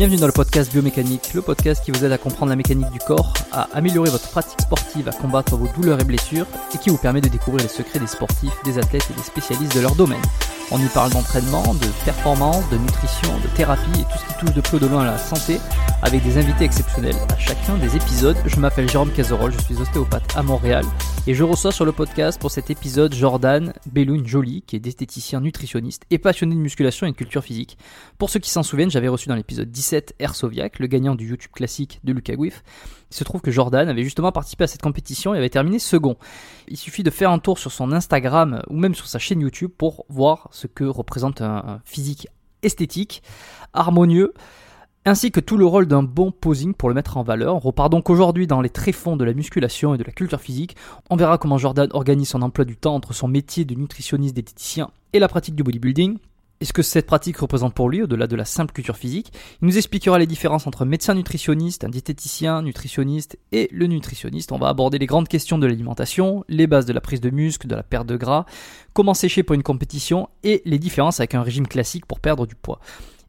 Bienvenue dans le podcast Biomécanique, le podcast qui vous aide à comprendre la mécanique du corps, à améliorer votre pratique sportive, à combattre vos douleurs et blessures, et qui vous permet de découvrir les secrets des sportifs, des athlètes et des spécialistes de leur domaine. On y parle d'entraînement, de performance, de nutrition, de thérapie et tout ce qui touche de peu de loin à la santé, avec des invités exceptionnels à chacun des épisodes. Je m'appelle Jérôme Cazerolle, je suis ostéopathe à Montréal, et je reçois sur le podcast pour cet épisode Jordan Belloun Joly, qui est esthéticien nutritionniste et passionné de musculation et de culture physique. Pour ceux qui s'en souviennent, j'avais reçu dans l'épisode 17 Air Soviac, le gagnant du YouTube classique de Lucas Guif. Il se trouve que Jordan avait justement participé à cette compétition et avait terminé second. Il suffit de faire un tour sur son Instagram ou même sur sa chaîne YouTube pour voir ce que représente un, physique esthétique, harmonieux, ainsi que tout le rôle d'un bon posing pour le mettre en valeur. On repart donc aujourd'hui dans les tréfonds de la musculation et de la culture physique. On verra comment Jordan organise son emploi du temps entre son métier de nutritionniste diététicien et la pratique du bodybuilding et ce que cette pratique représente pour lui, au-delà de la simple culture physique? Il nous expliquera les différences entre médecin nutritionniste, un diététicien, nutritionniste et le nutritionniste. On va aborder les grandes questions de l'alimentation, les bases de la prise de muscle, de la perte de gras, comment sécher pour une compétition et les différences avec un régime classique pour perdre du poids.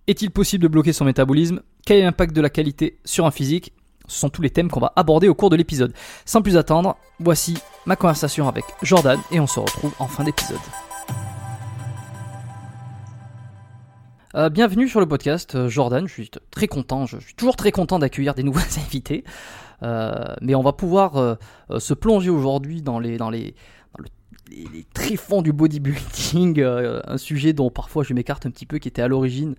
Est-il possible de bloquer son métabolisme? Quel est l'impact de la qualité sur un physique? Ce sont tous les thèmes qu'on va aborder au cours de l'épisode. Sans plus attendre, voici ma conversation avec Jordan et on se retrouve en fin d'épisode. Euh, bienvenue sur le podcast, euh, Jordan. Je suis très content, je suis toujours très content d'accueillir des nouveaux invités. Euh, mais on va pouvoir se plonger aujourd'hui dans les, dans les, les, tréfonds du bodybuilding, un sujet dont parfois je m'écarte un petit peu, qui était à l'origine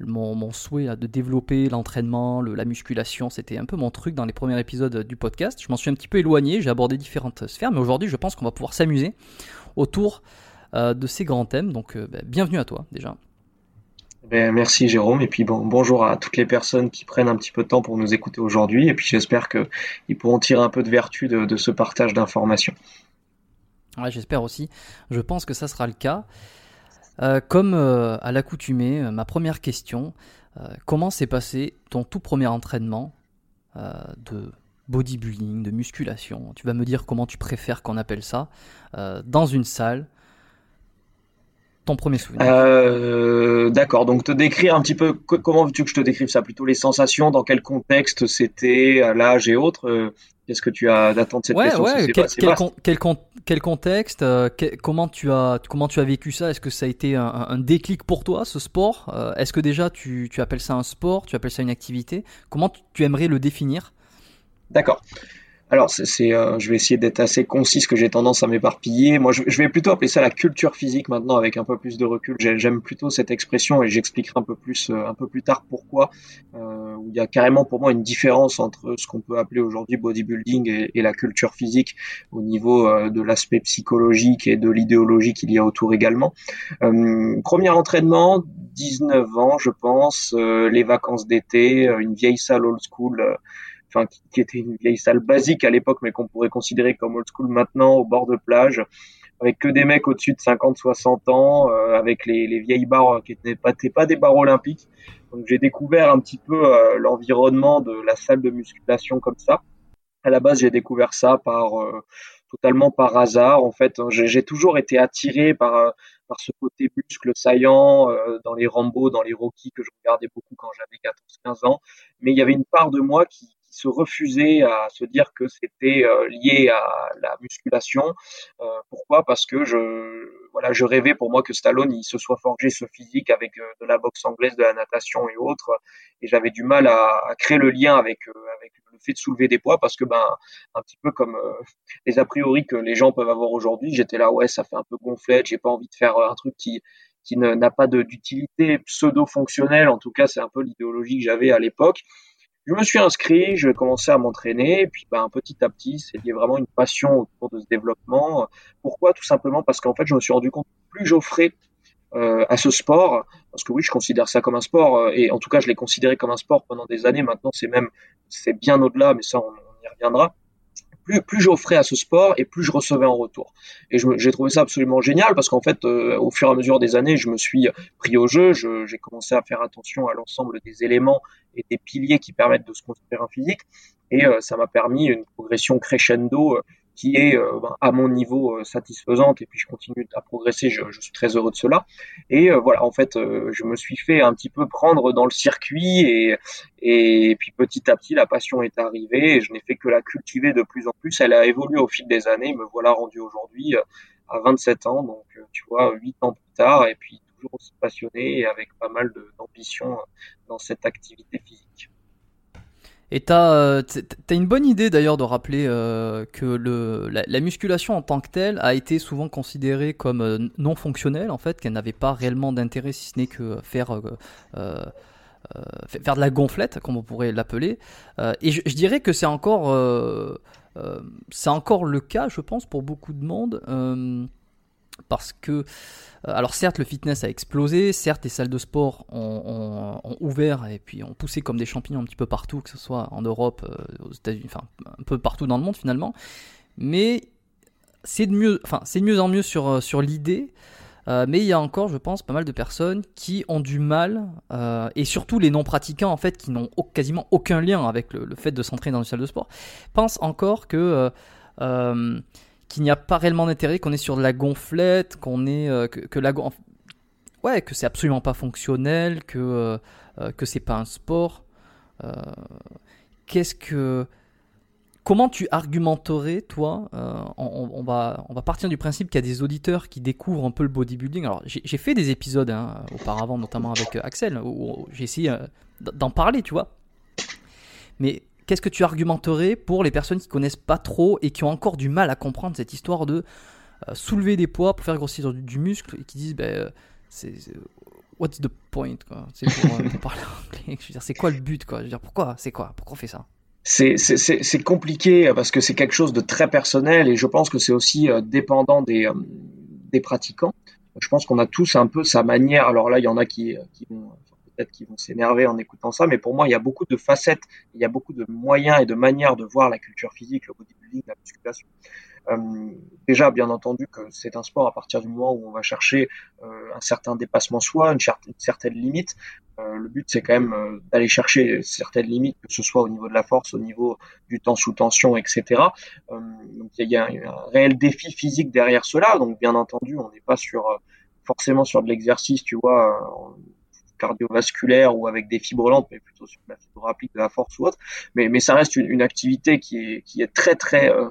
mon, mon, souhait de développer l'entraînement, la musculation, c'était un peu mon truc dans les premiers épisodes du podcast. Je m'en suis un petit peu éloigné, j'ai abordé différentes sphères, mais aujourd'hui je pense qu'on va pouvoir s'amuser autour de ces grands thèmes. Donc ben, bienvenue à toi déjà. Ben, merci Jérôme et puis bon, bonjour à toutes les personnes qui prennent un petit peu de temps pour nous écouter aujourd'hui et puis j'espère qu'ils pourront tirer un peu de vertu de, ce partage d'informations. Ouais, j'espère aussi. Je pense que ça sera le cas. Euh, comme euh, à l'accoutumée, euh, ma première question, comment s'est passé ton tout premier entraînement de bodybuilding, de musculation? Tu vas me dire comment tu préfères qu'on appelle ça, dans une salle, ton premier souvenir. D'accord, donc te décrire un petit peu, comment veux-tu que je te décrive ça? Plutôt les sensations, dans quel contexte c'était, l'âge et autres Qu'est-ce que tu as d'attendre cette question ouais, quel, quel, contexte euh, Comment tu as comment tu as vécu ça? Est-ce que ça a été un, déclic pour toi ce sport? Est-ce que déjà tu, tu, appelles ça un sport Tu appelles ça une activité? Comment tu aimerais le définir? D'accord. Alors, c'est, euh, je vais essayer d'être assez concis, que j'ai tendance à m'éparpiller. Moi, je, vais plutôt appeler ça la culture physique maintenant, avec un peu plus de recul. J'aime plutôt cette expression et j'expliquerai un peu plus, euh, un peu plus tard pourquoi. Euh, il y a carrément pour moi une différence entre ce qu'on peut appeler aujourd'hui bodybuilding et, la culture physique au niveau euh, de l'aspect psychologique et de l'idéologie qu'il y a autour également. premier entraînement, 19 ans, je pense, les vacances d'été, une vieille salle old school enfin qui, était une vieille salle basique à l'époque, mais qu'on pourrait considérer comme old school maintenant, au bord de plage, avec que des mecs au-dessus de 50-60 ans, euh, avec les, les, vieilles barres qui n'étaient pas, pas des barres olympiques. Donc j'ai découvert un petit peu euh, l'environnement de la salle de musculation comme ça. À la base, j'ai découvert ça par euh, totalement par hasard. En fait, j'ai toujours été attiré par par ce côté muscle saillant dans les Rambo, dans les Rocky que je regardais beaucoup quand j'avais 14-15 ans. Mais il y avait une part de moi qui, se refusaient à se dire que c'était euh, lié à la musculation. Euh, pourquoi? Parce que je voilà, je rêvais pour moi que Stallone il se soit forgé ce physique avec euh, de la boxe anglaise, de la natation et autres, et j'avais du mal à, à, créer le lien avec avec le fait de soulever des poids parce que ben un petit peu comme les a priori que les gens peuvent avoir aujourd'hui, j'étais là ouais ça fait un peu gonflette, j'ai pas envie de faire un truc qui qui n'a pas d'utilité pseudo-fonctionnelle, en tout cas c'est un peu l'idéologie que j'avais à l'époque. Je me suis inscrit, je commençais à m'entraîner, et puis ben, petit à petit, c'est vraiment une passion autour de ce développement. Pourquoi? Tout simplement parce qu'en fait, je me suis rendu compte que plus j'offrais euh, à ce sport, parce que oui, je considère ça comme un sport, euh, et en tout cas, je l'ai considéré comme un sport pendant des années. Maintenant, c'est même, c'est bien au-delà, mais ça, on y reviendra plus, plus j'offrais à ce sport et plus je recevais en retour. Et j'ai trouvé ça absolument génial parce qu'en fait, euh, au fur et à mesure des années, je me suis pris au jeu, j'ai commencé à faire attention à l'ensemble des éléments et des piliers qui permettent de se construire un physique. Et euh, ça m'a permis une progression crescendo euh, qui est euh, ben, à mon niveau euh, satisfaisante et puis je continue à progresser, je, suis très heureux de cela. Et euh, voilà, en fait, je me suis fait un petit peu prendre dans le circuit et, et puis petit à petit, la passion est arrivée et je n'ai fait que la cultiver de plus en plus. Elle a évolué au fil des années, me voilà rendu aujourd'hui à 27 ans, donc tu vois, 8 ans plus tard et puis toujours aussi passionné et avec pas mal d'ambition dans cette activité physique. Et t'as euh, as une bonne idée d'ailleurs de rappeler euh, que le, la, musculation en tant que telle a été souvent considérée comme euh, non fonctionnelle en fait, qu'elle n'avait pas réellement d'intérêt si ce n'est que faire faire de la gonflette comme on pourrait l'appeler. et je, je, dirais que c'est encore c'est encore le cas, je pense, pour beaucoup de monde parce que, euh, alors certes, le fitness a explosé, certes, les salles de sport ont, ouvert et puis ont poussé comme des champignons un petit peu partout, que ce soit en Europe, euh, aux États-Unis, enfin un peu partout dans le monde finalement. Mais c'est de mieux, enfin c'est mieux en mieux sur euh, sur l'idée. mais il y a encore, je pense, pas mal de personnes qui ont du mal, et surtout les non-pratiquants en fait, qui n'ont quasiment aucun lien avec le, fait de s'entraîner dans une salle de sport, pensent encore que qu'il n'y a pas réellement d'intérêt, qu'on est sur de la gonflette, qu'on est euh, que, la ouais que c'est absolument pas fonctionnel, que euh, euh, que c'est pas un sport. Qu'est-ce que comment tu argumenterais toi on, va on va partir du principe qu'il y a des auditeurs qui découvrent un peu le bodybuilding. Alors j'ai fait des épisodes hein, auparavant, notamment avec Axel, où j'ai essayé d'en parler, tu vois. Mais qu'est-ce que tu argumenterais pour les personnes qui connaissent pas trop et qui ont encore du mal à comprendre cette histoire de euh, soulever des poids pour faire grossir du, muscle et qui disent ben, euh, c'est, what's the point quoi? Euh, c'est quoi le but quoi? Je veux dire pourquoi? C'est quoi? Pourquoi on fait ça? C'est, compliqué parce que c'est quelque chose de très personnel et je pense que c'est aussi dépendant des, des pratiquants. Je pense qu'on a tous un peu sa manière. Alors là, il y en a qui, qui qui vont s'énerver en écoutant ça, mais pour moi, il y a beaucoup de facettes, il y a beaucoup de moyens et de manières de voir la culture physique, le bodybuilding, la musculation. Euh, déjà, bien entendu, que c'est un sport à partir du moment où on va chercher euh, un certain dépassement soi, une, certaine limite. Euh, le but, c'est quand même d'aller chercher certaines limites, que ce soit au niveau de la force, au niveau du temps sous tension, etc. Donc, il y a, un, un réel défi physique derrière cela. Donc, bien entendu, on n'est pas sur forcément sur de l'exercice, tu vois, cardiovasculaire ou avec des fibres lentes, mais plutôt sur la fibre rapide, de la force ou autre. Mais, ça reste une, activité qui est, très très euh,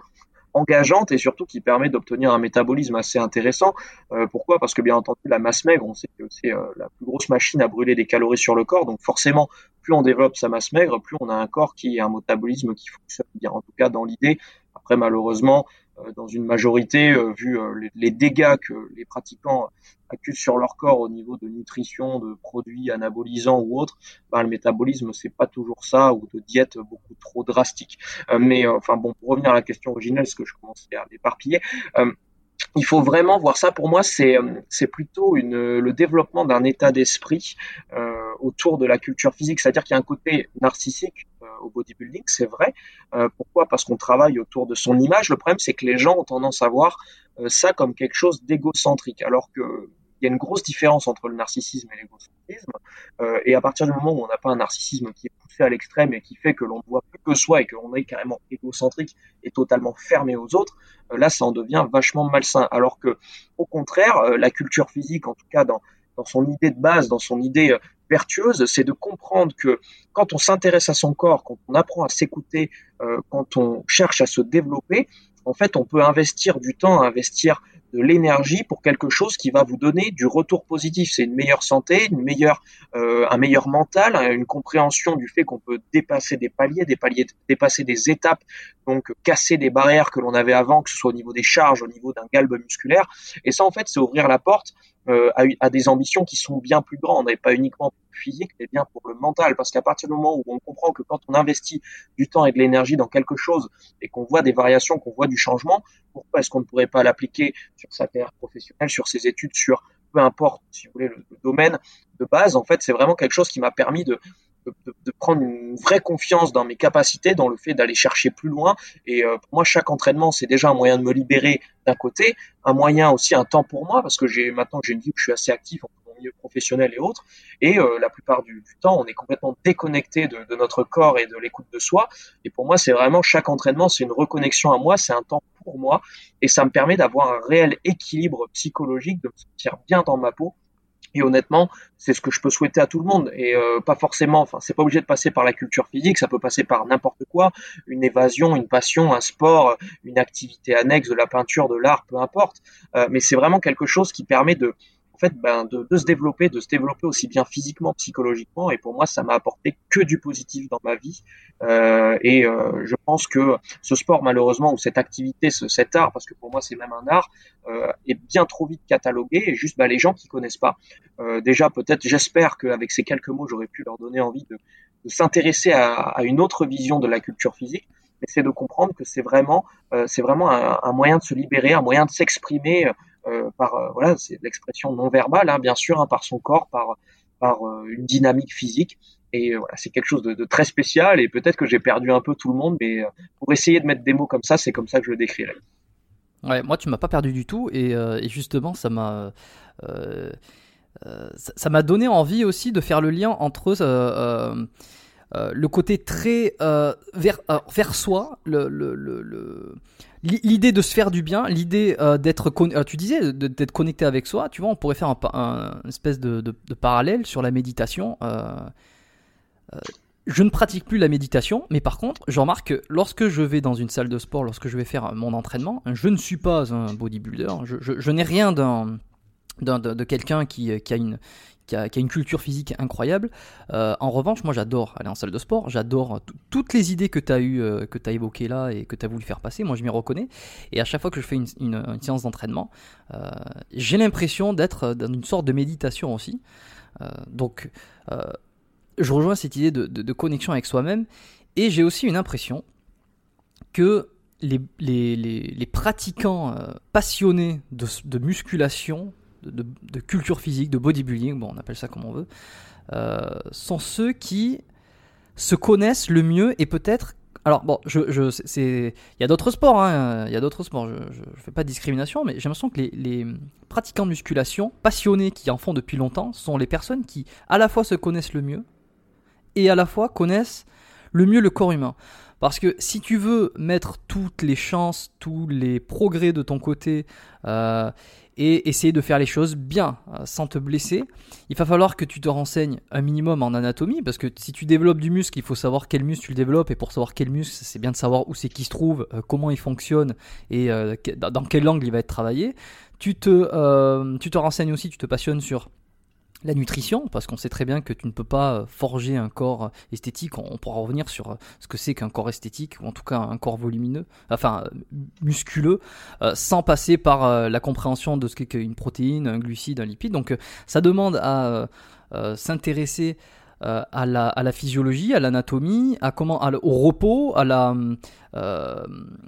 engageante et surtout qui permet d'obtenir un métabolisme assez intéressant. Euh, pourquoi? Parce que bien entendu, la masse maigre, on sait que c'est euh, la plus grosse machine à brûler des calories sur le corps. Donc forcément, plus on développe sa masse maigre, plus on a un corps qui a un métabolisme qui fonctionne bien. En tout cas, dans l'idée. Après, malheureusement, dans une majorité, euh, vu euh, les, dégâts que les pratiquants accusent sur leur corps au niveau de nutrition, de produits anabolisants ou autres, bah, le métabolisme c'est pas toujours ça ou de diète beaucoup trop drastique. mais enfin bon, pour revenir à la question originelle, ce que je commençais à m'éparpiller il faut vraiment voir ça. Pour moi, c'est plutôt le développement d'un état d'esprit euh, autour de la culture physique. C'est-à-dire qu'il y a un côté narcissique euh, au bodybuilding, c'est vrai. Euh, pourquoi? Parce qu'on travaille autour de son image. Le problème, c'est que les gens ont tendance à voir euh, ça comme quelque chose d'égocentrique, alors que il y a une grosse différence entre le narcissisme et l'égocentrisme. Et à partir du moment où on n'a pas un narcissisme qui est poussé à l'extrême et qui fait que l'on ne voit plus que soi et qu'on est carrément égocentrique et totalement fermé aux autres, là, ça en devient vachement malsain. Alors que, au contraire, la culture physique, en tout cas dans, dans son idée de base, dans son idée vertueuse, c'est de comprendre que quand on s'intéresse à son corps, quand on apprend à s'écouter, euh, quand on cherche à se développer, en fait, on peut investir du temps, investir de l'énergie pour quelque chose qui va vous donner du retour positif. C'est une meilleure santé, une meilleure, euh, un meilleur mental, une compréhension du fait qu'on peut dépasser des paliers, des paliers, dépasser des étapes, donc casser des barrières que l'on avait avant, que ce soit au niveau des charges, au niveau d'un galbe musculaire. Et ça, en fait, c'est ouvrir la porte euh, a, des ambitions qui sont bien plus grandes et pas uniquement physique, mais bien pour le mental. Parce qu'à partir du moment où on comprend que quand on investit du temps et de l'énergie dans quelque chose et qu'on voit des variations, qu'on voit du changement, pourquoi est-ce qu'on ne pourrait pas l'appliquer sur sa carrière professionnelle, sur ses études, sur peu importe, si vous voulez, le, domaine de base. En fait, c'est vraiment quelque chose qui m'a permis de, prendre une vraie confiance dans mes capacités, dans le fait d'aller chercher plus loin. Et euh, pour moi, chaque entraînement, c'est déjà un moyen de me libérer d'un côté, un moyen aussi, un temps pour moi, parce que j'ai maintenant j'ai une vie où je suis assez actif en milieu professionnel et autres. Et euh, la plupart du, temps, on est complètement déconnecté de, de notre corps et de l'écoute de soi. Et pour moi, c'est vraiment chaque entraînement, c'est une reconnexion à moi, c'est un temps pour moi, et ça me permet d'avoir un réel équilibre psychologique, de me sentir bien dans ma peau et honnêtement, c'est ce que je peux souhaiter à tout le monde. Et euh, pas forcément, enfin, c'est pas obligé de passer par la culture physique, ça peut passer par n'importe quoi, une évasion, une passion, un sport, une activité annexe, de la peinture, de l'art, peu importe. Euh, mais c'est vraiment quelque chose qui permet de, fait, ben, de, se développer, de se développer aussi bien physiquement, psychologiquement. Et pour moi, ça m'a apporté que du positif dans ma vie. Euh, et euh, je pense que ce sport, malheureusement, ou cette activité, ce, cet art, parce que pour moi, c'est même un art, euh, est bien trop vite catalogué. Et juste, ben, les gens qui connaissent pas, déjà, peut-être, j'espère qu'avec ces quelques mots, j'aurais pu leur donner envie de, s'intéresser à, une autre vision de la culture physique mais c'est de comprendre que c'est vraiment, c'est vraiment un, moyen de se libérer, un moyen de s'exprimer par euh, voilà, c'est l'expression non verbale, hein, bien sûr, hein, par son corps, par par euh, une dynamique physique. Et voilà, c'est quelque chose de, très spécial. Et peut-être que j'ai perdu un peu tout le monde, mais pour essayer de mettre des mots comme ça, c'est comme ça que je le décrirais. Ouais, moi, tu m'as pas perdu du tout, et, et justement, ça m'a ça m'a donné envie aussi de faire le lien entre euh, le côté très euh, vers, euh, vers soi, le, le, le, l'idée de se faire du bien, l'idée d'être, tu disais, d'être connecté avec soi, tu vois, on pourrait faire un, espèce de, de, parallèle sur la méditation. je ne pratique plus la méditation, mais par contre, je remarque que lorsque je vais dans une salle de sport, lorsque je vais faire mon entraînement, je ne suis pas un bodybuilder, je, je, n'ai rien d'un, de quelqu'un qui, qui, a une, qui a, une culture physique incroyable. Euh, en revanche, moi j'adore aller en salle de sport, j'adore toutes les idées que tu as eu, euh, que as évoquées là et que tu as voulu faire passer, moi je m'y reconnais. Et à chaque fois que je fais une, séance d'entraînement, euh, j'ai l'impression d'être dans une sorte de méditation aussi. donc je rejoins cette idée de, connexion avec soi-même et j'ai aussi une impression que les, pratiquants passionnés de musculation de, culture physique, de bodybuilding, bon, on appelle ça comme on veut, euh, sont ceux qui se connaissent le mieux et peut-être. Alors bon, je, je c'est, il y a d'autres sports, hein, il y a d'autres sports. Je, je, fais pas de discrimination, mais j'ai l'impression que les, les, pratiquants de musculation, passionnés qui en font depuis longtemps, sont les personnes qui à la fois se connaissent le mieux et à la fois connaissent le mieux le corps humain. Parce que si tu veux mettre toutes les chances, tous les progrès de ton côté euh, et essayer de faire les choses bien, euh, sans te blesser, il va falloir que tu te renseignes un minimum en anatomie, parce que si tu développes du muscle, il faut savoir quel muscle tu le développes, et pour savoir quel muscle, c'est bien de savoir où c'est qu'il se trouve, euh, comment il fonctionne, et euh, dans quel angle il va être travaillé. Tu te, tu te renseignes aussi, tu te passionnes sur la nutrition, parce qu'on sait très bien que tu ne peux pas euh, forger un corps euh, esthétique. On pourra revenir sur euh, ce que c'est qu'un corps esthétique, ou en tout cas un corps volumineux, enfin musculeux, sans passer par la compréhension de ce qu'est une protéine, un glucide, un lipide. Donc ça demande à s'intéresser euh, à, la, à, physiologie, à l'anatomie, à comment, au repos, à la, euh,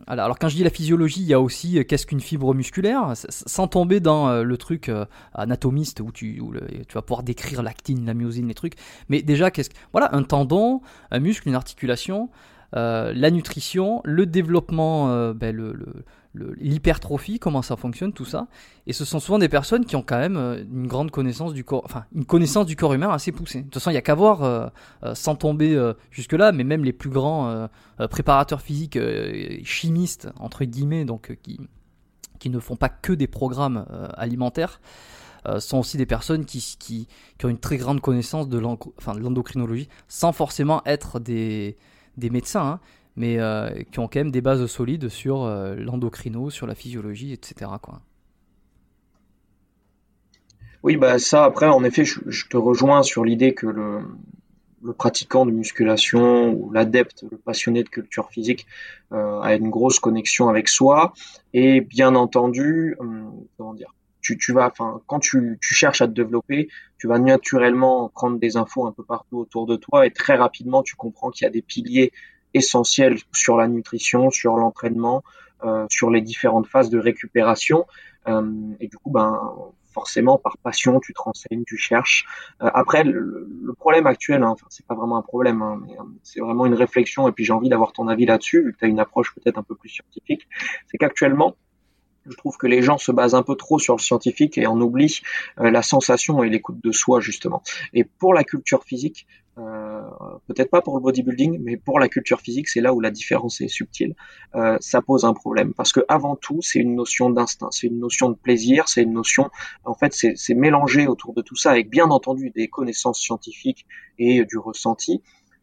alors quand je dis la physiologie, il y a aussi euh, qu'est-ce qu'une fibre musculaire, sans tomber dans le truc anatomiste où tu, où tu vas pouvoir décrire l'actine, la myosine, les trucs. Mais déjà, qu'est-ce voilà, un tendon, un muscle, une articulation, la nutrition, le développement, ben, le, le l'hypertrophie, comment ça fonctionne, tout ça. Et ce sont souvent des personnes qui ont quand même euh, une grande connaissance du corps, enfin une connaissance du corps humain assez poussée. De toute façon, il n'y a qu'à voir, euh, euh, sans tomber jusque-là, mais même les plus grands préparateurs physiques, chimistes, entre guillemets, donc qui, qui ne font pas que des programmes alimentaires, sont aussi des personnes qui, qui, qui, ont une très grande connaissance de l'endocrinologie, sans forcément être des, des médecins. Hein mais euh, qui ont quand même des bases solides sur euh, l'endocrino, sur la physiologie, etc. Oui, bah ça, après, en effet, je, te rejoins sur l'idée que le, pratiquant de musculation ou l'adepte, le passionné de culture physique euh, a une grosse connexion avec soi et bien entendu, hum, comment dire, tu, tu vas, enfin, quand tu, tu cherches à te développer, tu vas naturellement prendre des infos un peu partout autour de toi et très rapidement, tu comprends qu'il y a des piliers essentiels sur la nutrition, sur l'entraînement, euh, sur les différentes phases de récupération. Euh, et du coup, ben, forcément, par passion, tu te renseignes, tu cherches. Euh, après, le, le, problème actuel, hein, enfin, c'est pas vraiment un problème, hein, mais euh, c'est vraiment une réflexion. Et puis, j'ai envie d'avoir ton avis là-dessus, vu que tu as une approche peut-être un peu plus scientifique. C'est qu'actuellement, je trouve que les gens se basent un peu trop sur le scientifique et en oublient euh, la sensation et l'écoute de soi justement. Et pour la culture physique, euh, peut-être pas pour le bodybuilding, mais pour la culture physique, c'est là où la différence est subtile. Euh, ça pose un problème parce que avant tout, c'est une notion d'instinct, c'est une notion de plaisir, c'est une notion, en fait, c'est mélangé autour de tout ça avec bien entendu des connaissances scientifiques et du ressenti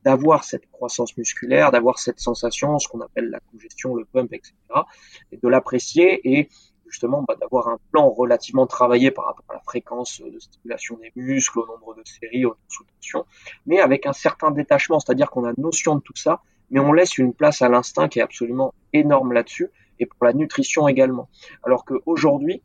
d'avoir cette croissance musculaire, d'avoir cette sensation, ce qu'on appelle la congestion, le pump, etc., et de l'apprécier et justement bah, d'avoir un plan relativement travaillé par rapport à la fréquence de stimulation des muscles, au nombre de séries, au sous tension, mais avec un certain détachement, c'est-à-dire qu'on a notion de tout ça, mais on laisse une place à l'instinct qui est absolument énorme là-dessus, et pour la nutrition également. Alors qu'aujourd'hui,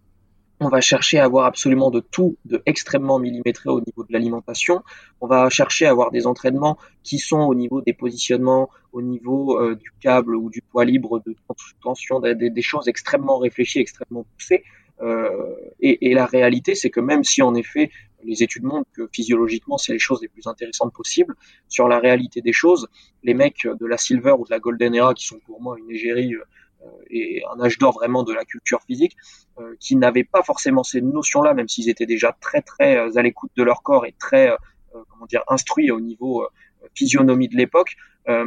on va chercher à avoir absolument de tout, de extrêmement millimétré au niveau de l'alimentation. On va chercher à avoir des entraînements qui sont au niveau des positionnements, au niveau euh, du câble ou du poids libre, de tension, des, choses extrêmement réfléchies, extrêmement poussées. Euh, et, la réalité, c'est que même si en effet les études montrent que physiologiquement c'est les choses les plus intéressantes possibles, sur la réalité des choses, les mecs de la Silver ou de la Golden Era, qui sont pour moi une égérie euh, et un âge d'or vraiment de la culture physique, euh, qui n'avaient pas forcément ces notions-là, même s'ils étaient déjà très très euh, à l'écoute de leur corps et très comment dire instruits au niveau physionomie de l'époque, euh,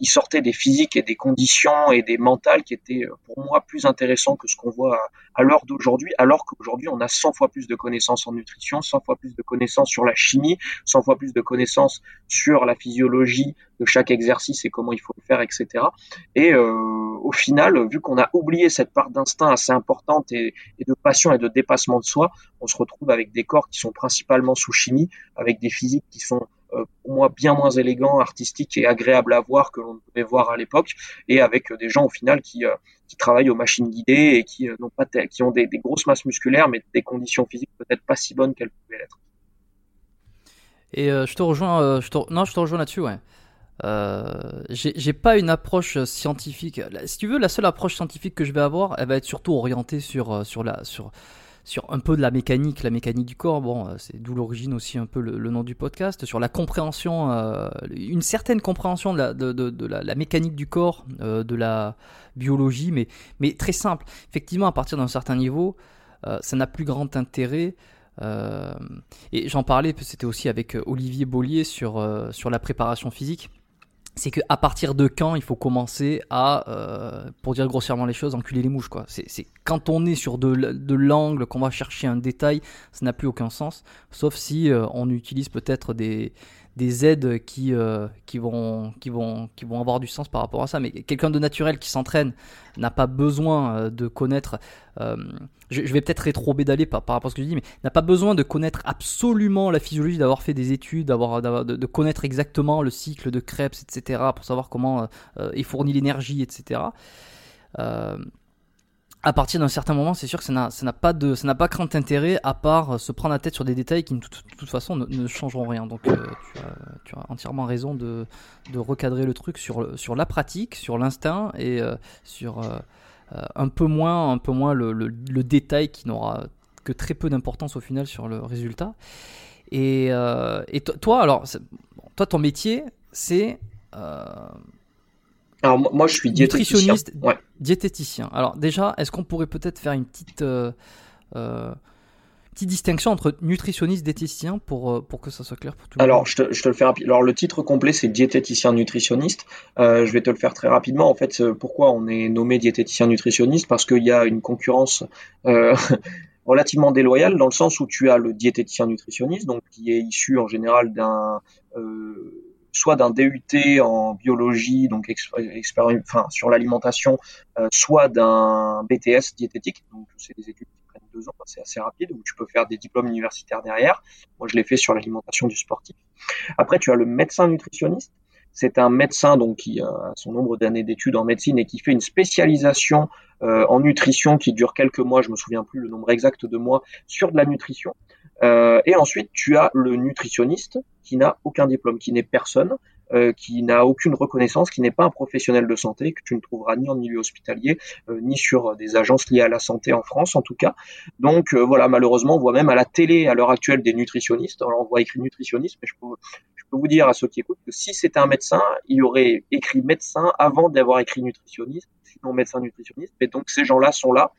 il sortait des physiques et des conditions et des mentales qui étaient pour moi plus intéressants que ce qu'on voit à, l'heure d'aujourd'hui, alors qu'aujourd'hui on a 100 fois plus de connaissances en nutrition, 100 fois plus de connaissances sur la chimie, 100 fois plus de connaissances sur la physiologie de chaque exercice et comment il faut le faire, etc. Et euh, au final, vu qu'on a oublié cette part d'instinct assez importante et, de passion et de dépassement de soi, on se retrouve avec des corps qui sont principalement sous chimie, avec des physiques qui sont euh, pour moi bien moins élégant, artistique et agréable à voir que l'on pouvait voir à l'époque, et avec euh, des gens au final qui, euh, qui travaillent aux machines guidées et qui n'ont pas qui ont des, des, grosses masses musculaires, mais des conditions physiques peut-être pas si bonnes qu'elles pouvaient l'être. Et je te rejoins, je te, non, je te rejoins là-dessus, ouais. Euh, j'ai pas une approche scientifique. Si tu veux, la seule approche scientifique que je vais avoir, elle va être surtout orientée sur, sur, la, sur, sur un peu de la mécanique, la mécanique du corps. Bon, euh, c'est d'où l'origine aussi un peu le, nom du podcast. Sur la compréhension, euh, une certaine compréhension de la, mécanique du corps, euh, de la biologie, mais, mais très simple. Effectivement, à partir d'un certain niveau, ça n'a plus grand intérêt. et j'en parlais, c'était aussi avec Olivier Bollier sur, sur la préparation physique c'est qu'à partir de quand il faut commencer à, euh, pour dire grossièrement les choses, enculer les mouches. quoi. C'est quand on est sur de, de l'angle, qu'on va chercher un détail, ça n'a plus aucun sens, sauf si euh, on utilise peut-être des, des aides qui, euh, qui, vont, qui, vont, qui vont avoir du sens par rapport à ça. Mais quelqu'un de naturel qui s'entraîne n'a pas besoin euh, de connaître, euh, je, vais peut-être rétro-bédaler par, par, rapport à ce que je dis, mais n'a pas besoin de connaître absolument la physiologie, d'avoir fait des études, d'avoir, de, connaître exactement le cycle de Krebs, etc., pour savoir comment est fournie l'énergie, etc à partir d'un certain moment, c'est sûr que ça n'a pas de, ça n'a pas grand intérêt à part euh, se prendre la tête sur des détails qui de toute, façon ne, changeront rien. Donc euh, tu, as, entièrement raison de, de, recadrer le truc sur, sur la pratique, sur l'instinct et euh, sur un peu moins, un peu moins le, le, détail qui n'aura que très peu d'importance au final sur le résultat. Et, et toi, alors, toi, ton métier, c'est alors moi je suis nutritionniste, diététicien. Alors déjà, est-ce qu'on pourrait peut-être faire une petite euh, euh, petite distinction entre nutritionniste diététicien pour euh, pour que ça soit clair pour tout le monde? Alors je te, je te le fais rapide. Alors le titre complet c'est diététicien nutritionniste. je vais te le faire très rapidement. En fait, pourquoi on est nommé diététicien nutritionniste? Parce qu'il y a une concurrence. relativement déloyale dans le sens où tu as le diététicien nutritionniste donc qui est issu en général d'un soit d'un DUT en biologie, donc enfin, sur l'alimentation, euh, soit d'un BTS diététique, donc c'est des études qui prennent deux ans, c'est assez rapide, où tu peux faire des diplômes universitaires derrière. Moi, je l'ai fait sur l'alimentation du sportif. Après, tu as le médecin nutritionniste, c'est un médecin donc qui a son nombre d'années d'études en médecine et qui fait une spécialisation en nutrition qui dure quelques mois, je me souviens plus le nombre exact de mois, sur de la nutrition. Et ensuite, tu as le nutritionniste qui n'a aucun diplôme, qui n'est personne, euh, qui n'a aucune reconnaissance, qui n'est pas un professionnel de santé, que tu ne trouveras ni en milieu hospitalier, euh, ni sur des agences liées à la santé en France en tout cas. Donc euh, voilà, malheureusement, on voit même à la télé à l'heure actuelle des nutritionnistes. Alors on voit écrit nutritionniste, mais je peux, je peux vous dire à ceux qui écoutent que si c'était un médecin, il aurait écrit médecin avant d'avoir écrit nutritionniste, sinon médecin nutritionniste. Et donc ces gens-là sont là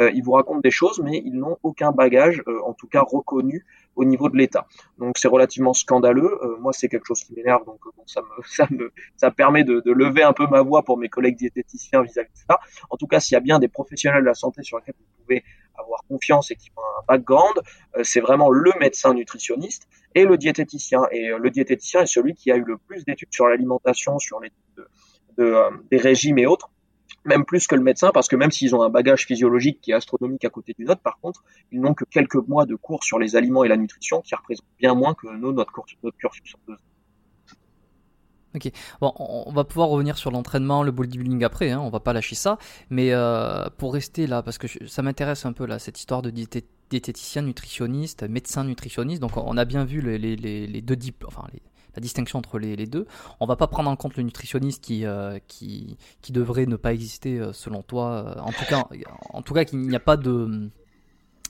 euh, ils vous racontent des choses, mais ils n'ont aucun bagage, euh, en tout cas reconnu au niveau de l'État. Donc c'est relativement scandaleux. Euh, moi, c'est quelque chose qui m'énerve, donc bon, ça me, ça me, ça permet de, lever un peu ma voix pour mes collègues diététiciens vis-à-vis de ça. En tout cas, s'il y a bien des professionnels de la santé sur lesquels vous pouvez avoir confiance et qui ont un background, c'est vraiment le médecin nutritionniste et le diététicien. Et le diététicien est celui qui a eu le plus d'études sur l'alimentation, sur les de, de, des régimes et autres même plus que le médecin, parce que même s'ils ont un bagage physiologique qui est astronomique à côté du nôtre, par contre, ils n'ont que quelques mois de cours sur les aliments et la nutrition, qui représentent bien moins que nous, notre, notre cursus en deux Ok, bon, on va pouvoir revenir sur l'entraînement, le bodybuilding après, hein, on va pas lâcher ça, mais euh, pour rester là, parce que ça m'intéresse un peu là, cette histoire de diététicien, nutritionniste, médecin nutritionniste, donc on a bien vu les, les, les deux diplômes, enfin les, la distinction entre les, deux. On va pas prendre en compte le nutritionniste qui, euh, qui, qui devrait ne pas exister euh, selon toi. En tout cas, en tout cas qu'il n'y a pas de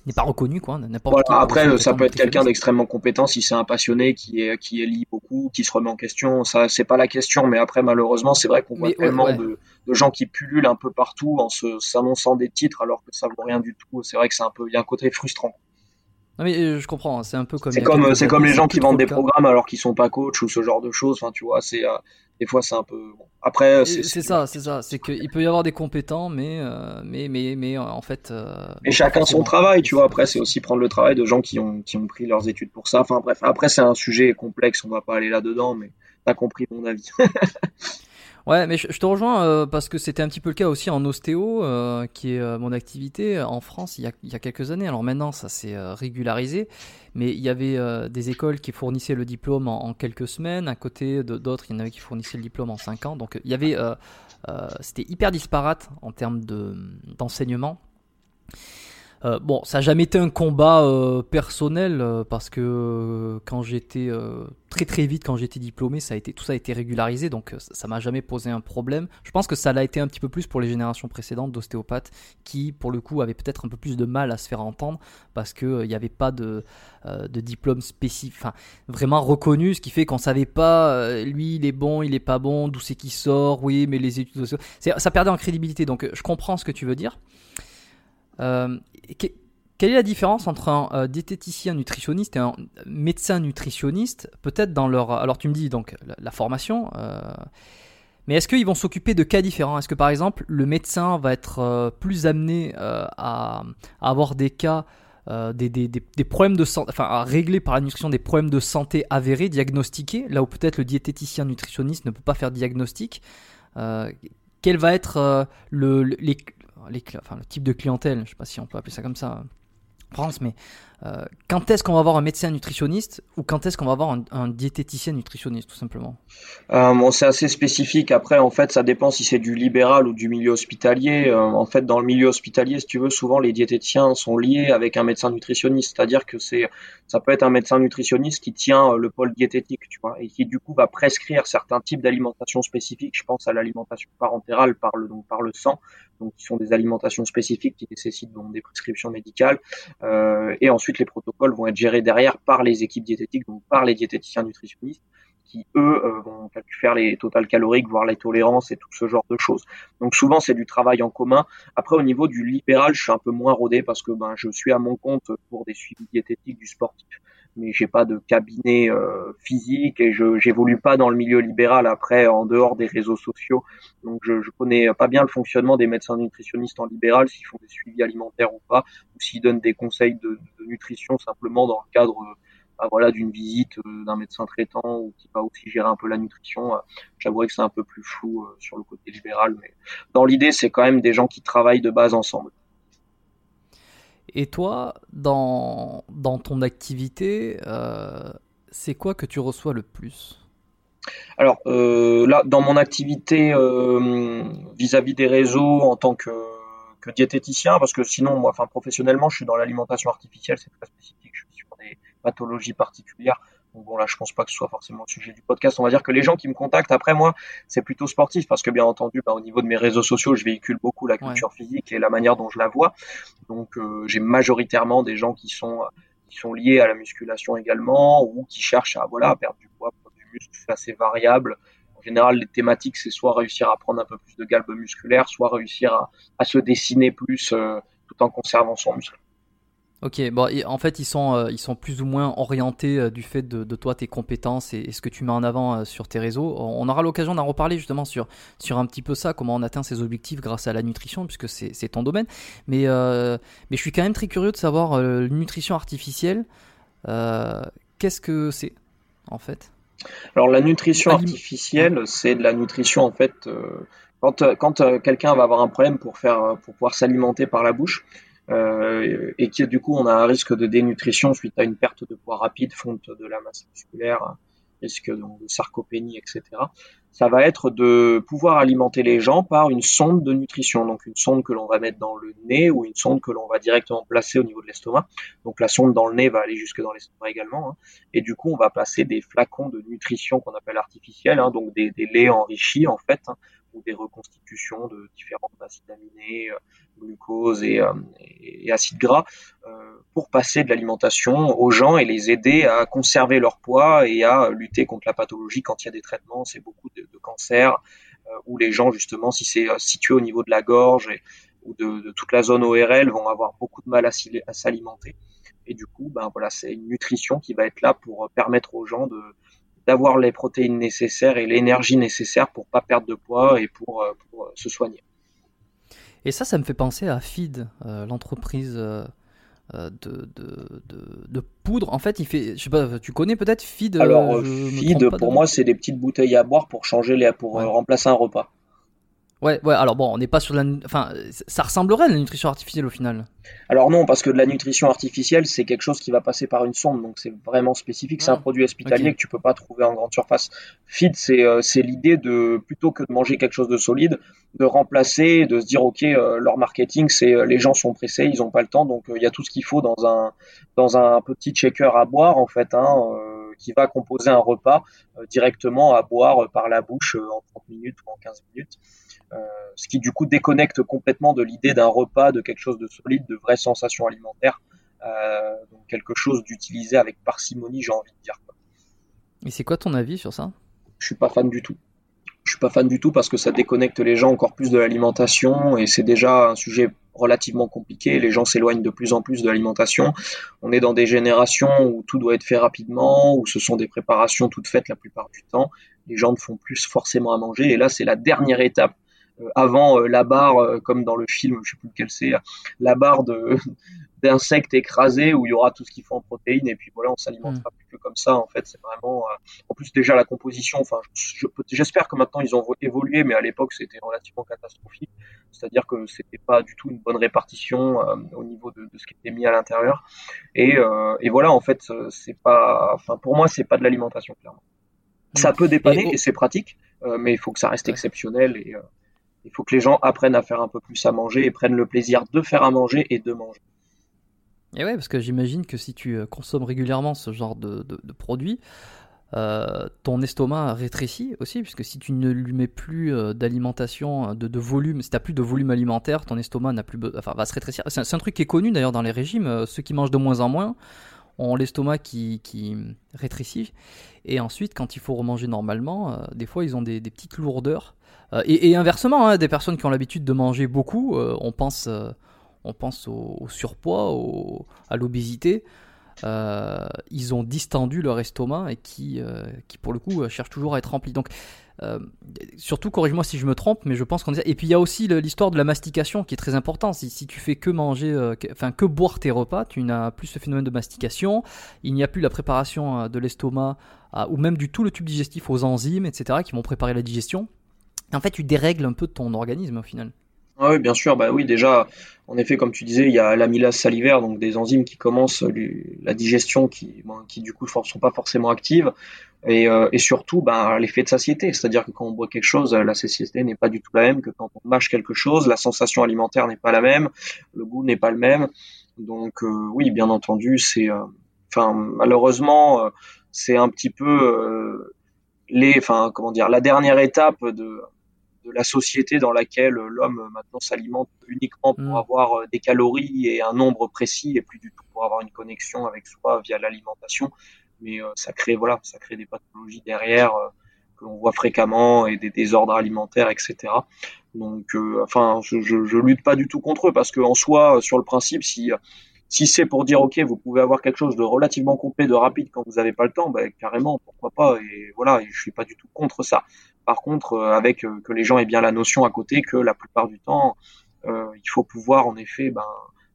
n'est pas reconnu quoi. Après ça peut être quelqu'un d'extrêmement compétent si c'est un passionné qui est qui est lit beaucoup qui se remet en question. Ça c'est pas la question mais après malheureusement c'est vrai qu'on voit tellement De, de, gens qui pullulent un peu partout en se s'annonçant des titres alors que ça vaut rien du tout. C'est vrai que c'est un peu il y a un côté frustrant non mais euh, je comprends, hein, c'est un peu comme. C'est comme, c'est comme les gens qui vendent des programmes alors qu'ils sont pas coach ou ce genre de choses. Enfin, tu vois, c'est euh, des fois c'est un peu. Bon. Après, c'est ça, c'est ça, c'est qu'il peut y avoir des compétents, mais euh, mais mais mais en fait. et chacun son travail, tu vois. Après, c'est aussi prendre le travail de gens qui ont qui ont pris leurs études pour ça. Enfin bref, après c'est un sujet complexe, on va pas aller là dedans, mais t'as compris mon avis. Ouais, mais je, te rejoins euh, parce que c'était un petit peu le cas aussi en ostéo, euh, qui est euh, mon activité en France il y, a, quelques années. Alors maintenant, ça s'est régularisé, mais il y avait des écoles qui fournissaient le diplôme en, quelques semaines. À côté d'autres, il y en avait qui fournissaient le diplôme en cinq ans. Donc il y avait, c'était hyper disparate en termes d'enseignement. Euh, bon, ça n'a jamais été un combat euh, personnel euh, parce que quand j'étais très très vite, quand j'étais diplômé, tout ça a été régularisé, donc ça m'a jamais posé un problème. Je pense que ça l'a été un petit peu plus pour les générations précédentes d'ostéopathes qui, pour le coup, avaient peut-être un peu plus de mal à se faire entendre parce que il n'y avait pas de, diplôme spécifique, enfin vraiment reconnu, ce qui fait qu'on savait pas lui il est bon, il est pas bon, d'où c'est qu'il sort, oui, mais les études, ça perdait en crédibilité. Donc je comprends ce que tu veux dire. Euh, quelle est la différence entre un euh, diététicien nutritionniste et un médecin nutritionniste Peut-être dans leur. Alors, tu me dis donc la, formation. Euh, mais est-ce qu'ils vont s'occuper de cas différents? Est-ce que par exemple, le médecin va être plus amené à, avoir des cas, des, problèmes de santé, enfin à régler par la nutrition des problèmes de santé avérés, diagnostiqués, là où peut-être le diététicien nutritionniste ne peut pas faire diagnostic? Quel va être le, les, le type de clientèle, je sais pas si on peut appeler ça comme ça, France, mais euh, quand est-ce qu'on va avoir un médecin nutritionniste ou quand est-ce qu'on va avoir un, diététicien nutritionniste, tout simplement euh, bon, C'est assez spécifique. Après, en fait, ça dépend si c'est du libéral ou du milieu hospitalier. Euh, en fait, dans le milieu hospitalier, si tu veux, souvent les diététiciens sont liés avec un médecin nutritionniste. C'est-à-dire que c'est, ça peut être un médecin nutritionniste qui tient le pôle diététique, tu vois, et qui du coup va prescrire certains types d'alimentation spécifiques. Je pense à l'alimentation parentérale par le, donc par le sang, donc qui sont des alimentations spécifiques qui nécessitent donc des prescriptions médicales. et ensuite les protocoles vont être gérés derrière par les équipes diététiques, donc par les diététiciens nutritionnistes, qui eux euh, vont faire les totales caloriques, voire les tolérances et tout ce genre de choses. Donc souvent c'est du travail en commun. Après au niveau du libéral, je suis un peu moins rodé parce que ben je suis à mon compte pour des suivis diététiques du sportif mais j'ai pas de cabinet euh, physique et je j'évolue pas dans le milieu libéral après en dehors des réseaux sociaux. Donc je, je connais pas bien le fonctionnement des médecins nutritionnistes en libéral, s'ils font des suivis alimentaires ou pas, ou s'ils donnent des conseils de, de, nutrition simplement dans le cadre bah, voilà d'une visite euh, d'un médecin traitant ou qui va aussi gérer un peu la nutrition. Euh, j'avouerais que c'est un peu plus flou sur le côté libéral, mais dans l'idée c'est quand même des gens qui travaillent de base ensemble. Et toi, dans, dans ton activité, euh, c'est quoi que tu reçois le plus? Alors là, dans mon activité vis-à-vis des réseaux en tant que, que, diététicien, parce que sinon, moi, enfin professionnellement, je suis dans l'alimentation artificielle, c'est très spécifique. Je suis sur des pathologies particulières bon là, je pense pas que ce soit forcément le sujet du podcast. On va dire que les gens qui me contactent après moi, c'est plutôt sportif parce que bien entendu, bah, au niveau de mes réseaux sociaux, je véhicule beaucoup la culture physique et la manière dont je la vois. Donc euh, j'ai majoritairement des gens qui sont qui sont liés à la musculation également ou qui cherchent à voilà à perdre du poids, du muscle, c'est assez variable. En général, les thématiques, c'est soit réussir à prendre un peu plus de galbe musculaire, soit réussir à, à se dessiner plus euh, tout en conservant son muscle. Ok, bon, en fait, ils sont, euh, ils sont plus ou moins orientés euh, du fait de, toi, tes compétences et, ce que tu mets en avant euh, sur tes réseaux. On aura l'occasion d'en reparler justement sur, sur un petit peu ça, comment on atteint ses objectifs grâce à la nutrition, puisque c'est ton domaine. Mais, mais je suis quand même très curieux de savoir, nutrition artificielle, qu'est-ce que c'est en fait? Alors, la nutrition artificielle, c'est de la nutrition en fait. quand quand quelqu'un va avoir un problème pour, faire, pour pouvoir s'alimenter par la bouche, euh, et qui du coup on a un risque de dénutrition suite à une perte de poids rapide, fonte de la masse musculaire, risque donc, de sarcopénie, etc. Ça va être de pouvoir alimenter les gens par une sonde de nutrition, donc une sonde que l'on va mettre dans le nez ou une sonde que l'on va directement placer au niveau de l'estomac. Donc la sonde dans le nez va aller jusque dans l'estomac également, hein. et du coup on va placer des flacons de nutrition qu'on appelle artificiels, hein, donc des, laits enrichis en fait, hein, ou des reconstitutions de différents acides aminés, euh, glucose et, euh, et acides gras euh, pour passer de l'alimentation aux gens et les aider à conserver leur poids et à lutter contre la pathologie quand il y a des traitements. C'est beaucoup de, de cancers où les gens justement, si c'est situé au niveau de la gorge et, ou de, de, toute la zone ORL, vont avoir beaucoup de mal à, s'alimenter. Et du coup, ben voilà, c'est une nutrition qui va être là pour permettre aux gens de d'avoir les protéines nécessaires et l'énergie nécessaire pour pas perdre de poids et pour, pour se soigner. Et ça, ça me fait penser à Feed, euh, l'entreprise euh, euh, de, de, de, poudre. En fait, il fait, je sais pas, tu connais peut-être Feed Alors, Feed, pour moi, c'est des petites bouteilles à boire pour changer les, pour remplacer un repas. Ouais, ouais, alors bon, on n'est pas sur la. Enfin, ça ressemblerait à la nutrition artificielle au final. Alors non, parce que de la nutrition artificielle, c'est quelque chose qui va passer par une sonde, donc c'est vraiment spécifique. C'est un produit hospitalier que tu peux pas trouver en grande surface. Feed, c'est euh, l'idée de, plutôt que de manger quelque chose de solide, de remplacer, de se dire, OK, euh, leur marketing, c'est euh, les gens sont pressés, ils ont pas le temps, donc il y a tout ce qu'il faut dans un, dans un petit shaker à boire, en fait, hein, qui va composer un repas directement à boire par la bouche en 30 minutes ou en 15 minutes. Euh, ce qui du coup déconnecte complètement de l'idée d'un repas, de quelque chose de solide, de vraies sensations alimentaires, euh, donc quelque chose d'utilisé avec parcimonie, j'ai envie de dire. Et c'est quoi ton avis sur ça? Je suis pas fan du tout. Je suis pas fan du tout parce que ça déconnecte les gens encore plus de l'alimentation et c'est déjà un sujet relativement compliqué. Les gens s'éloignent de plus en plus de l'alimentation. On est dans des générations où tout doit être fait rapidement, où ce sont des préparations toutes faites la plupart du temps. Les gens ne font plus forcément à manger et là c'est la dernière étape euh, avant euh, la barre, euh, comme dans le film, je sais plus lequel c'est, la barre de d'insectes écrasés où il y aura tout ce qu'il faut en protéines et puis voilà on s'alimentera mm. plus que comme ça en fait c'est vraiment en plus déjà la composition enfin j'espère que maintenant ils ont évolué mais à l'époque c'était relativement catastrophique c'est-à-dire que c'était pas du tout une bonne répartition au niveau de, de, ce qui était mis à l'intérieur et, et voilà en fait c'est pas enfin pour moi c'est pas de l'alimentation clairement ça mm. peut dépanner et, c'est pratique mais il faut que ça reste exceptionnel et il faut que les gens apprennent à faire un peu plus à manger et prennent le plaisir de faire à manger et de manger. Et ouais, parce que j'imagine que si tu euh, consommes régulièrement ce genre de, de, produits, euh, ton estomac rétrécit aussi, puisque si tu ne lui mets plus euh, d'alimentation, de, volume, si tu n'as plus de volume alimentaire, ton estomac n'a plus, enfin, va se rétrécir. C'est un, truc qui est connu d'ailleurs dans les régimes. ceux qui mangent de moins en moins ont l'estomac qui, rétrécit. Et ensuite, quand il faut remanger normalement, des fois ils ont des, petites lourdeurs et, inversement, hein, des personnes qui ont l'habitude de manger beaucoup, on pense, on pense au, surpoids, à l'obésité. ils ont distendu leur estomac et qui, qui pour le coup cherchent toujours à être remplis. Donc surtout, corrige-moi si je me trompe, mais je pense qu'on Et puis il y a aussi l'histoire de la mastication qui est très important. Si, si tu fais que manger, enfin que boire tes repas, tu n'as plus ce phénomène de mastication. Il n'y a plus la préparation de l'estomac ou même du tout le tube digestif aux enzymes, etc., qui vont préparer la digestion en fait, tu dérègles un peu ton organisme au final. Ah oui, bien sûr. Bah oui, déjà, en effet, comme tu disais, il y a l'amylase salivaire, donc des enzymes qui commencent la digestion, qui, qui du coup ne sont pas forcément actives, et, euh, et surtout bah, l'effet de satiété, c'est-à-dire que quand on boit quelque chose, la satiété n'est pas du tout la même que quand on mâche quelque chose, la sensation alimentaire n'est pas la même, le goût n'est pas le même. Donc euh, oui, bien entendu, c'est, euh, enfin malheureusement, c'est un petit peu les, enfin comment dire, la dernière étape de de la société dans laquelle l'homme maintenant s'alimente uniquement pour mm. avoir euh, des calories et un nombre précis et plus du tout pour avoir une connexion avec soi via l'alimentation. Mais euh, ça crée voilà, ça crée des pathologies derrière euh, que l'on voit fréquemment et des désordres alimentaires, etc. Donc, enfin, je, je, je, lutte pas du tout contre eux parce que en soi, sur le principe, si si c'est pour dire ok, vous pouvez avoir quelque chose de relativement complet, de rapide quand vous n'avez pas le temps, ben, carrément, pourquoi pas. Et voilà, je suis pas du tout contre ça. Par contre, euh, avec euh, que les gens aient bien la notion à côté que la plupart du temps, euh, il faut pouvoir en effet ben,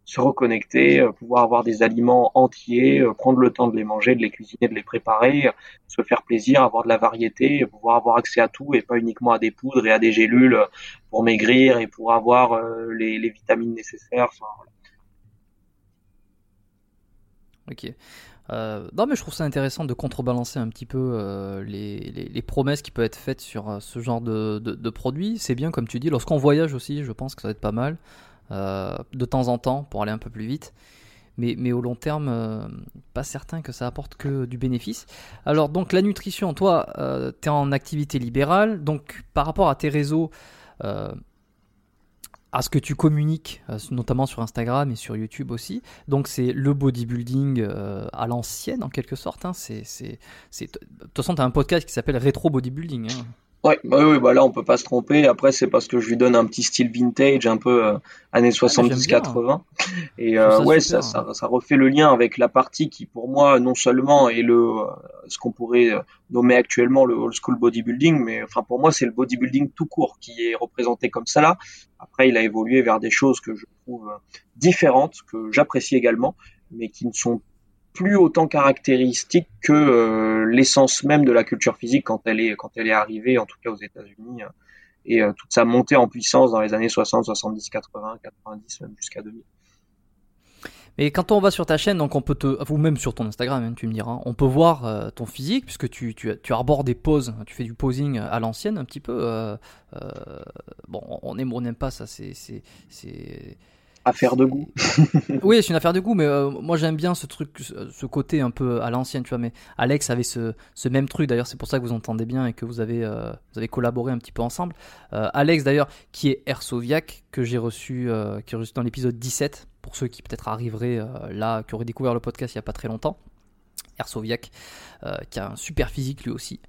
se reconnecter, pouvoir avoir des aliments entiers, prendre le temps de les manger, de les cuisiner, de les préparer, se faire plaisir, avoir de la variété, pouvoir avoir accès à tout et pas uniquement à des poudres et à des gélules pour maigrir et pour avoir les, vitamines nécessaires. Ok. Euh, non, mais je trouve ça intéressant de contrebalancer un petit peu euh, les, promesses qui peuvent être faites sur euh, ce genre de, produits. C'est bien, comme tu dis, lorsqu'on voyage aussi, je pense que ça va être pas mal, de temps en temps, pour aller un peu plus vite. Mais, mais au long terme, pas certain que ça apporte que du bénéfice. Alors, donc, la nutrition, toi, tu es en activité libérale, donc par rapport à tes réseaux, à ce que tu communiques, euh, notamment sur Instagram et sur YouTube aussi. Donc c'est le bodybuilding euh, à l'ancienne en quelque sorte. Hein. C'est, c'est, c'est... De toute façon, tu as un podcast qui s'appelle Retro Bodybuilding. Hein. Ouais, bah oui, bah là on peut pas se tromper. Après c'est parce que je lui donne un petit style vintage, un peu euh, années 70-80. Et euh, ouais, ça, ça, ça, refait le lien avec la partie qui pour moi non seulement est le euh, ce qu'on pourrait nommer actuellement le old school bodybuilding, mais enfin pour moi c'est le bodybuilding tout court qui est représenté comme ça là. Après il a évolué vers des choses que je trouve différentes, que j'apprécie également, mais qui ne sont plus autant caractéristique que euh, l'essence même de la culture physique quand elle est quand elle est arrivée en tout cas aux États-Unis euh, et euh, toute sa montée en puissance dans les années 60, 70, 80, 90 même jusqu'à 2000. Mais quand on va sur ta chaîne, donc on peut te, ou même sur ton Instagram, hein, tu me diras, on peut voir ton physique puisque tu, tu, tu, arbores des poses, tu fais du posing à l'ancienne un petit peu. bon, on aime ou on n'aime pas ça, c'est affaire de goût. oui, c'est une affaire de goût, mais euh, moi j'aime bien ce truc, ce côté un peu à l'ancienne, tu vois. Mais Alex avait ce, ce même truc, d'ailleurs, c'est pour ça que vous entendez bien et que vous avez, euh, vous avez collaboré un petit peu ensemble. Euh, Alex, d'ailleurs, qui est Ersoviac, que j'ai reçu, qui est dans l'épisode 17, pour ceux qui peut-être arriveraient là, qui auraient découvert le podcast il n'y a pas très longtemps. Ersoviac, qui a un super physique lui aussi.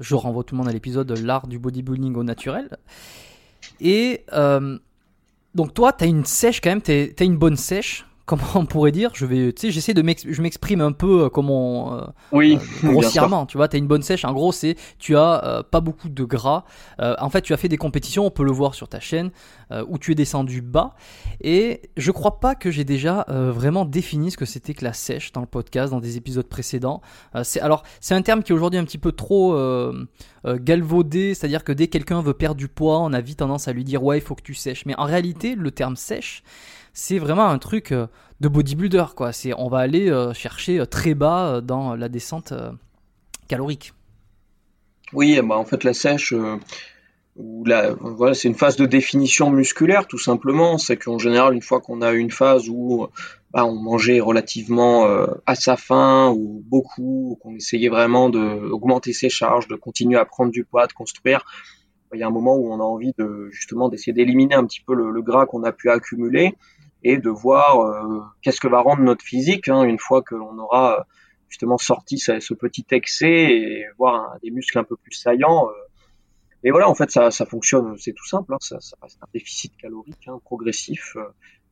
je renvoie tout le monde à l'épisode L'art du bodybuilding au naturel. Et donc toi, tu as une sèche quand même, tu as une bonne sèche, comment on pourrait dire Je vais, tu sais, j'essaie de je m'exprime un peu euh, comment euh, oui, euh, grossièrement, tu vois, tu as une bonne sèche. En gros, c'est tu as pas beaucoup de gras. en fait, tu as fait des compétitions, on peut le voir sur ta chaîne, où tu es descendu bas. Et je crois pas que j'ai déjà vraiment défini ce que c'était que la sèche dans le podcast, dans des épisodes précédents. c'est alors, c'est un terme qui est aujourd'hui un petit peu trop galvaudé, c'est-à-dire que dès que quelqu'un veut perdre du poids, on a vite tendance à lui dire ouais, il faut que tu sèches. Mais en réalité, le terme sèche c'est vraiment un truc euh, de bodybuilder quoi. C'est on va aller euh, chercher euh, très bas dans la descente calorique. Oui, bah en fait la sèche, voilà, c'est une phase de définition musculaire tout simplement. C'est qu'en général, une fois qu'on a une phase où bah, on mangeait relativement à sa faim ou beaucoup, qu'on essayait vraiment d'augmenter ses charges, de continuer à prendre du poids, de construire, bah, il y a un moment où on a envie de justement d'essayer d'éliminer un petit peu le gras qu'on a pu accumuler et de voir euh, qu'est-ce que va rendre notre physique hein, une fois que l'on aura euh, justement sorti ce, petit excès et voir des muscles un peu plus saillants. Euh. Et voilà, en fait, ça, ça fonctionne, c'est tout simple, hein, ça, ça reste un déficit calorique hein, progressif.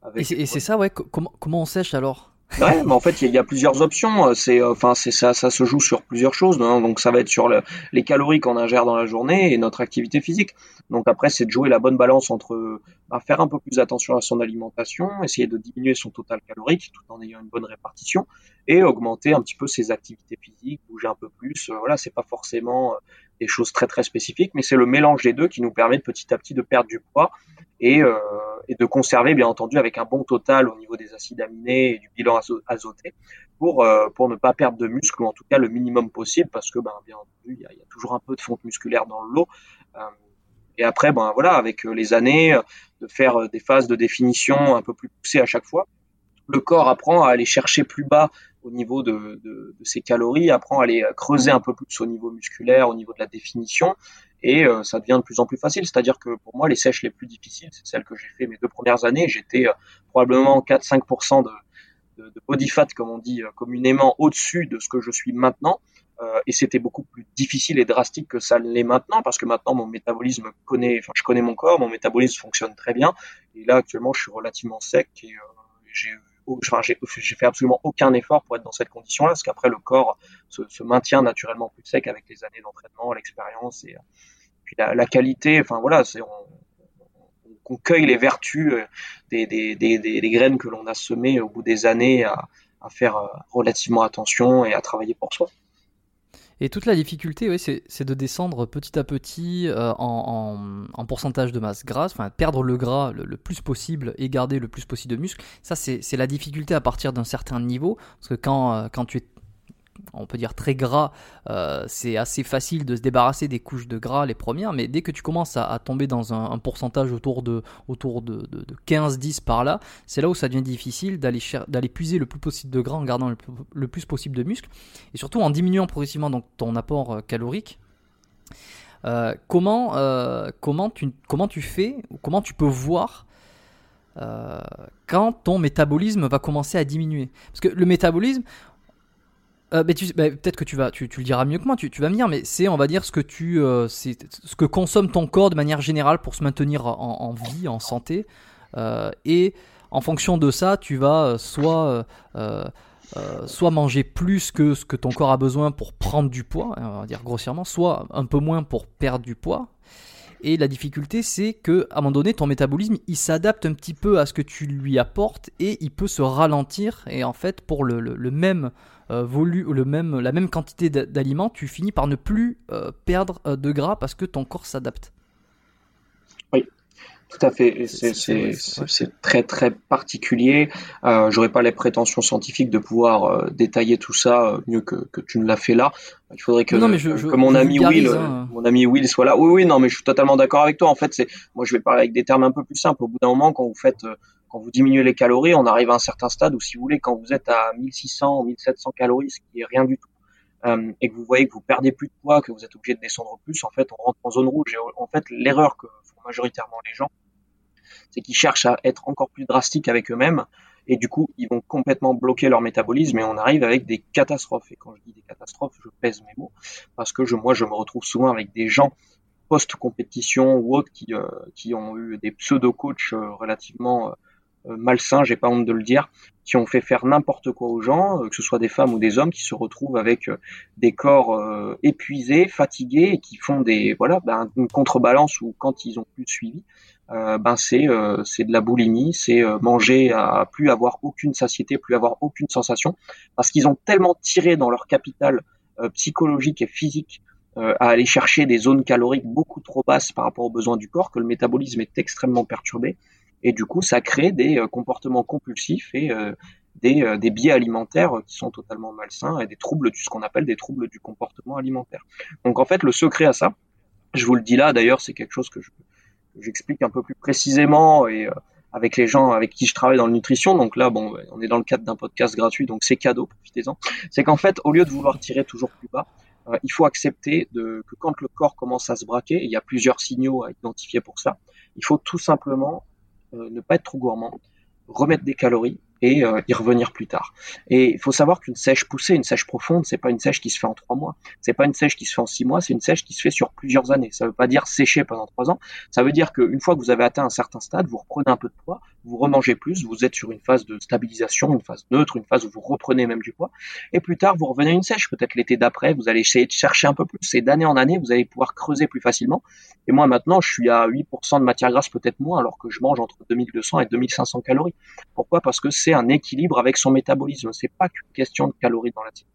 Avec et c'est ça, ouais. Comment, comment on sèche alors? Ouais, mais en fait, il y, a plusieurs options. C'est, enfin, c'est ça, ça se joue sur plusieurs choses. Hein. Donc, ça va être sur le, les calories qu'on ingère dans la journée et notre activité physique. Donc après, c'est de jouer la bonne balance entre bah, faire un peu plus attention à son alimentation, essayer de diminuer son total calorique tout en ayant une bonne répartition et augmenter un petit peu ses activités physiques, bouger un peu plus. Euh, voilà, c'est pas forcément euh, des choses très très spécifiques, mais c'est le mélange des deux qui nous permet petit à petit de perdre du poids et, euh, et de conserver bien entendu avec un bon total au niveau des acides aminés et du bilan azoté pour euh, pour ne pas perdre de muscle ou en tout cas le minimum possible parce que ben bien entendu il y a, toujours un peu de fonte musculaire dans le lot. Euh, et après ben voilà avec les années de faire des phases de définition un peu plus poussées à chaque fois, le corps apprend à aller chercher plus bas au niveau de, de, de, ses calories, apprend à aller creuser un peu plus au niveau musculaire, au niveau de la définition, et euh, ça devient de plus en plus facile. C'est-à-dire que pour moi, les sèches les plus difficiles, c'est celles que j'ai fait mes deux premières années. J'étais euh, probablement 4-5% de, de, de, body fat, comme on dit euh, communément, au-dessus de ce que je suis maintenant. et c'était beaucoup plus difficile et drastique que ça l'est maintenant, parce que maintenant mon métabolisme connaît, enfin je connais mon corps, mon métabolisme fonctionne très bien. Et là actuellement, je suis relativement sec et j'ai enfin, j'ai fait absolument aucun effort pour être dans cette condition-là, parce qu'après le corps se, maintient naturellement plus sec avec les années d'entraînement, l'expérience et puis la, qualité. Enfin voilà, c'est on, cueille les vertus euh, des, graines que l'on a semées au bout des années à, à faire euh, relativement attention et à travailler pour soi. Et toute la difficulté, c'est de descendre petit à petit euh, en, en, en, pourcentage de masse grasse, enfin perdre le gras le, le, plus possible et garder le plus possible de muscle. Ça, c'est la difficulté à partir d'un certain niveau, parce que quand, euh, quand tu es on peut dire très gras, euh, c'est assez facile de se débarrasser des couches de gras les premières, mais dès que tu commences à, tomber dans un, pourcentage autour de, autour de, de, de 15-10 par là, c'est là où ça devient difficile d'aller puiser le plus possible de gras en gardant le, plus possible de muscles, et surtout en diminuant progressivement donc, ton apport euh, calorique. Euh, comment, comment, tu, comment tu fais, ou comment tu peux voir quand ton métabolisme va commencer à diminuer? Parce que le métabolisme, euh, peut-être que tu vas, tu, le diras mieux que moi. Tu, vas me dire, mais c'est, on va dire, ce que tu, euh, c'est ce que consomme ton corps de manière générale pour se maintenir en, vie, en santé. Euh, et en fonction de ça, tu vas soit, soit manger plus que ce que ton corps a besoin pour prendre du poids, on va dire grossièrement, soit un peu moins pour perdre du poids. Et la difficulté, c'est que à un moment donné, ton métabolisme, il s'adapte un petit peu à ce que tu lui apportes et il peut se ralentir. Et en fait, pour le, même volu, le même, la même quantité d'aliments, tu finis par ne plus euh, perdre euh, de gras parce que ton corps s'adapte. Oui, tout à fait. C'est très très particulier. Euh, J'aurais pas les prétentions scientifiques de pouvoir euh, détailler tout ça euh, mieux que, que tu ne l'as fait là. Il faudrait que, non, je, je, que mon ami Will, hein. mon ami Will soit là. Oui, oui, non, mais je suis totalement d'accord avec toi. En fait, c'est moi je vais parler avec des termes un peu plus simples. Au bout d'un moment, quand vous faites quand vous diminuez les calories, on arrive à un certain stade où, si vous voulez, quand vous êtes à 1600, 1700 calories, ce qui est rien du tout, euh, et que vous voyez que vous perdez plus de poids, que vous êtes obligé de descendre plus, en fait, on rentre en zone rouge. Et en fait, l'erreur que font majoritairement les gens, c'est qu'ils cherchent à être encore plus drastiques avec eux-mêmes, et du coup, ils vont complètement bloquer leur métabolisme, et on arrive avec des catastrophes. Et quand je dis des catastrophes, je pèse mes mots, parce que je, moi, je me retrouve souvent avec des gens post-compétition ou autres qui, euh, qui ont eu des pseudo-coachs euh, relativement euh, malsains, j'ai pas honte de le dire, qui ont fait faire n'importe quoi aux gens, euh, que ce soit des femmes ou des hommes, qui se retrouvent avec euh, des corps épuisés, fatigués, et qui font des voilà ben, une contrebalance ou quand ils ont plus de suivi, euh, ben c'est c'est de la boulimie, c'est manger à plus avoir aucune satiété, plus avoir aucune sensation, parce qu'ils ont tellement tiré dans leur capital psychologique et physique à aller chercher des zones caloriques beaucoup trop basses par rapport aux besoins du corps que le métabolisme est extrêmement perturbé et du coup, ça crée des euh, comportements compulsifs et euh, des, euh, des, biais alimentaires qui sont totalement malsains et des troubles, ce qu'on appelle des troubles du comportement alimentaire. Donc en fait, le secret à ça, je vous le dis là d'ailleurs, c'est quelque chose que j'explique un peu plus précisément et avec les gens avec qui je travaille dans la nutrition. Donc là, bon, on est dans le cadre d'un podcast gratuit, donc c'est cadeau, profitez-en. C'est qu'en fait, au lieu de vouloir tirer toujours plus bas, il faut accepter de, que quand le corps commence à se braquer, il y a plusieurs signaux à identifier pour ça, il faut tout simplement ne pas être trop gourmand, remettre des calories et euh, y revenir plus tard. Et il faut savoir qu'une sèche poussée, une sèche profonde, c'est pas une sèche qui se fait en trois mois, c'est pas une sèche qui se fait en six mois, c'est une sèche qui se fait sur plusieurs années. Ça veut pas dire sécher pendant trois ans, ça veut dire qu'une fois que vous avez atteint un certain stade, vous reprenez un peu de poids, vous remangez plus, vous êtes sur une phase de stabilisation, une phase neutre, une phase où vous reprenez même du poids, et plus tard vous revenez à une sèche. Peut-être l'été d'après, vous allez essayer de chercher un peu plus, et d'année en année, vous allez pouvoir creuser plus facilement. Et moi maintenant, je suis à 8% de matière grasse, peut-être moins, alors que je mange entre 2200 et 2500 calories. Pourquoi? Parce que c'est un équilibre avec son métabolisme. C'est pas qu'une question de calories dans la diète.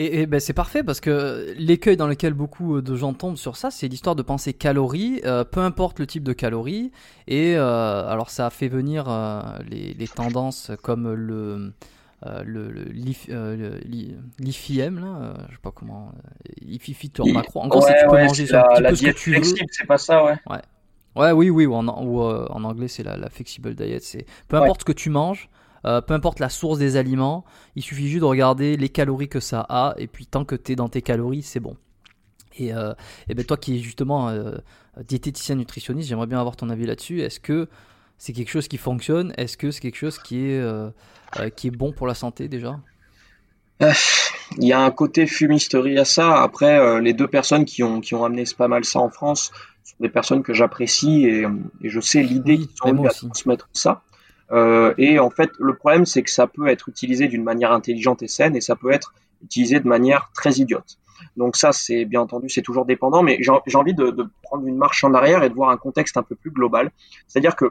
Et, ben c'est parfait parce que l'écueil dans lequel beaucoup de gens tombent sur ça, c'est l'histoire de penser calories, euh, peu importe le type de calories. Et euh, alors ça a fait venir euh, les, les, tendances comme le le, le, l'IFIM là, je sais pas comment, IFIFI macro. En gros, c'est tu peux manger un petit peu ce que tu veux. C'est pas ça, ouais. Ouais. Ouais, oui, oui, ou en, ou, en anglais c'est la, la, flexible diet. C'est peu importe ce que tu manges, euh, peu importe la source des aliments, il suffit juste de regarder les calories que ça a, et puis tant que tu es dans tes calories, c'est bon. Et, euh, et ben toi qui es justement euh, diététicien nutritionniste, j'aimerais bien avoir ton avis là-dessus. Est-ce que c'est quelque chose qui fonctionne? Est-ce que c'est quelque chose qui est, qui est bon pour la santé déjà? Il y a un côté fumisterie à ça. Après, les deux personnes qui ont, qui ont amené pas mal ça en France sont des personnes que j'apprécie et, et, je sais l'idée qu'ils ont eu à transmettre ça. Euh, et en fait, le problème, c'est que ça peut être utilisé d'une manière intelligente et saine, et ça peut être utilisé de manière très idiote. Donc ça, c'est bien entendu, c'est toujours dépendant, mais j'ai envie de, de, prendre une marche en arrière et de voir un contexte un peu plus global. C'est-à-dire que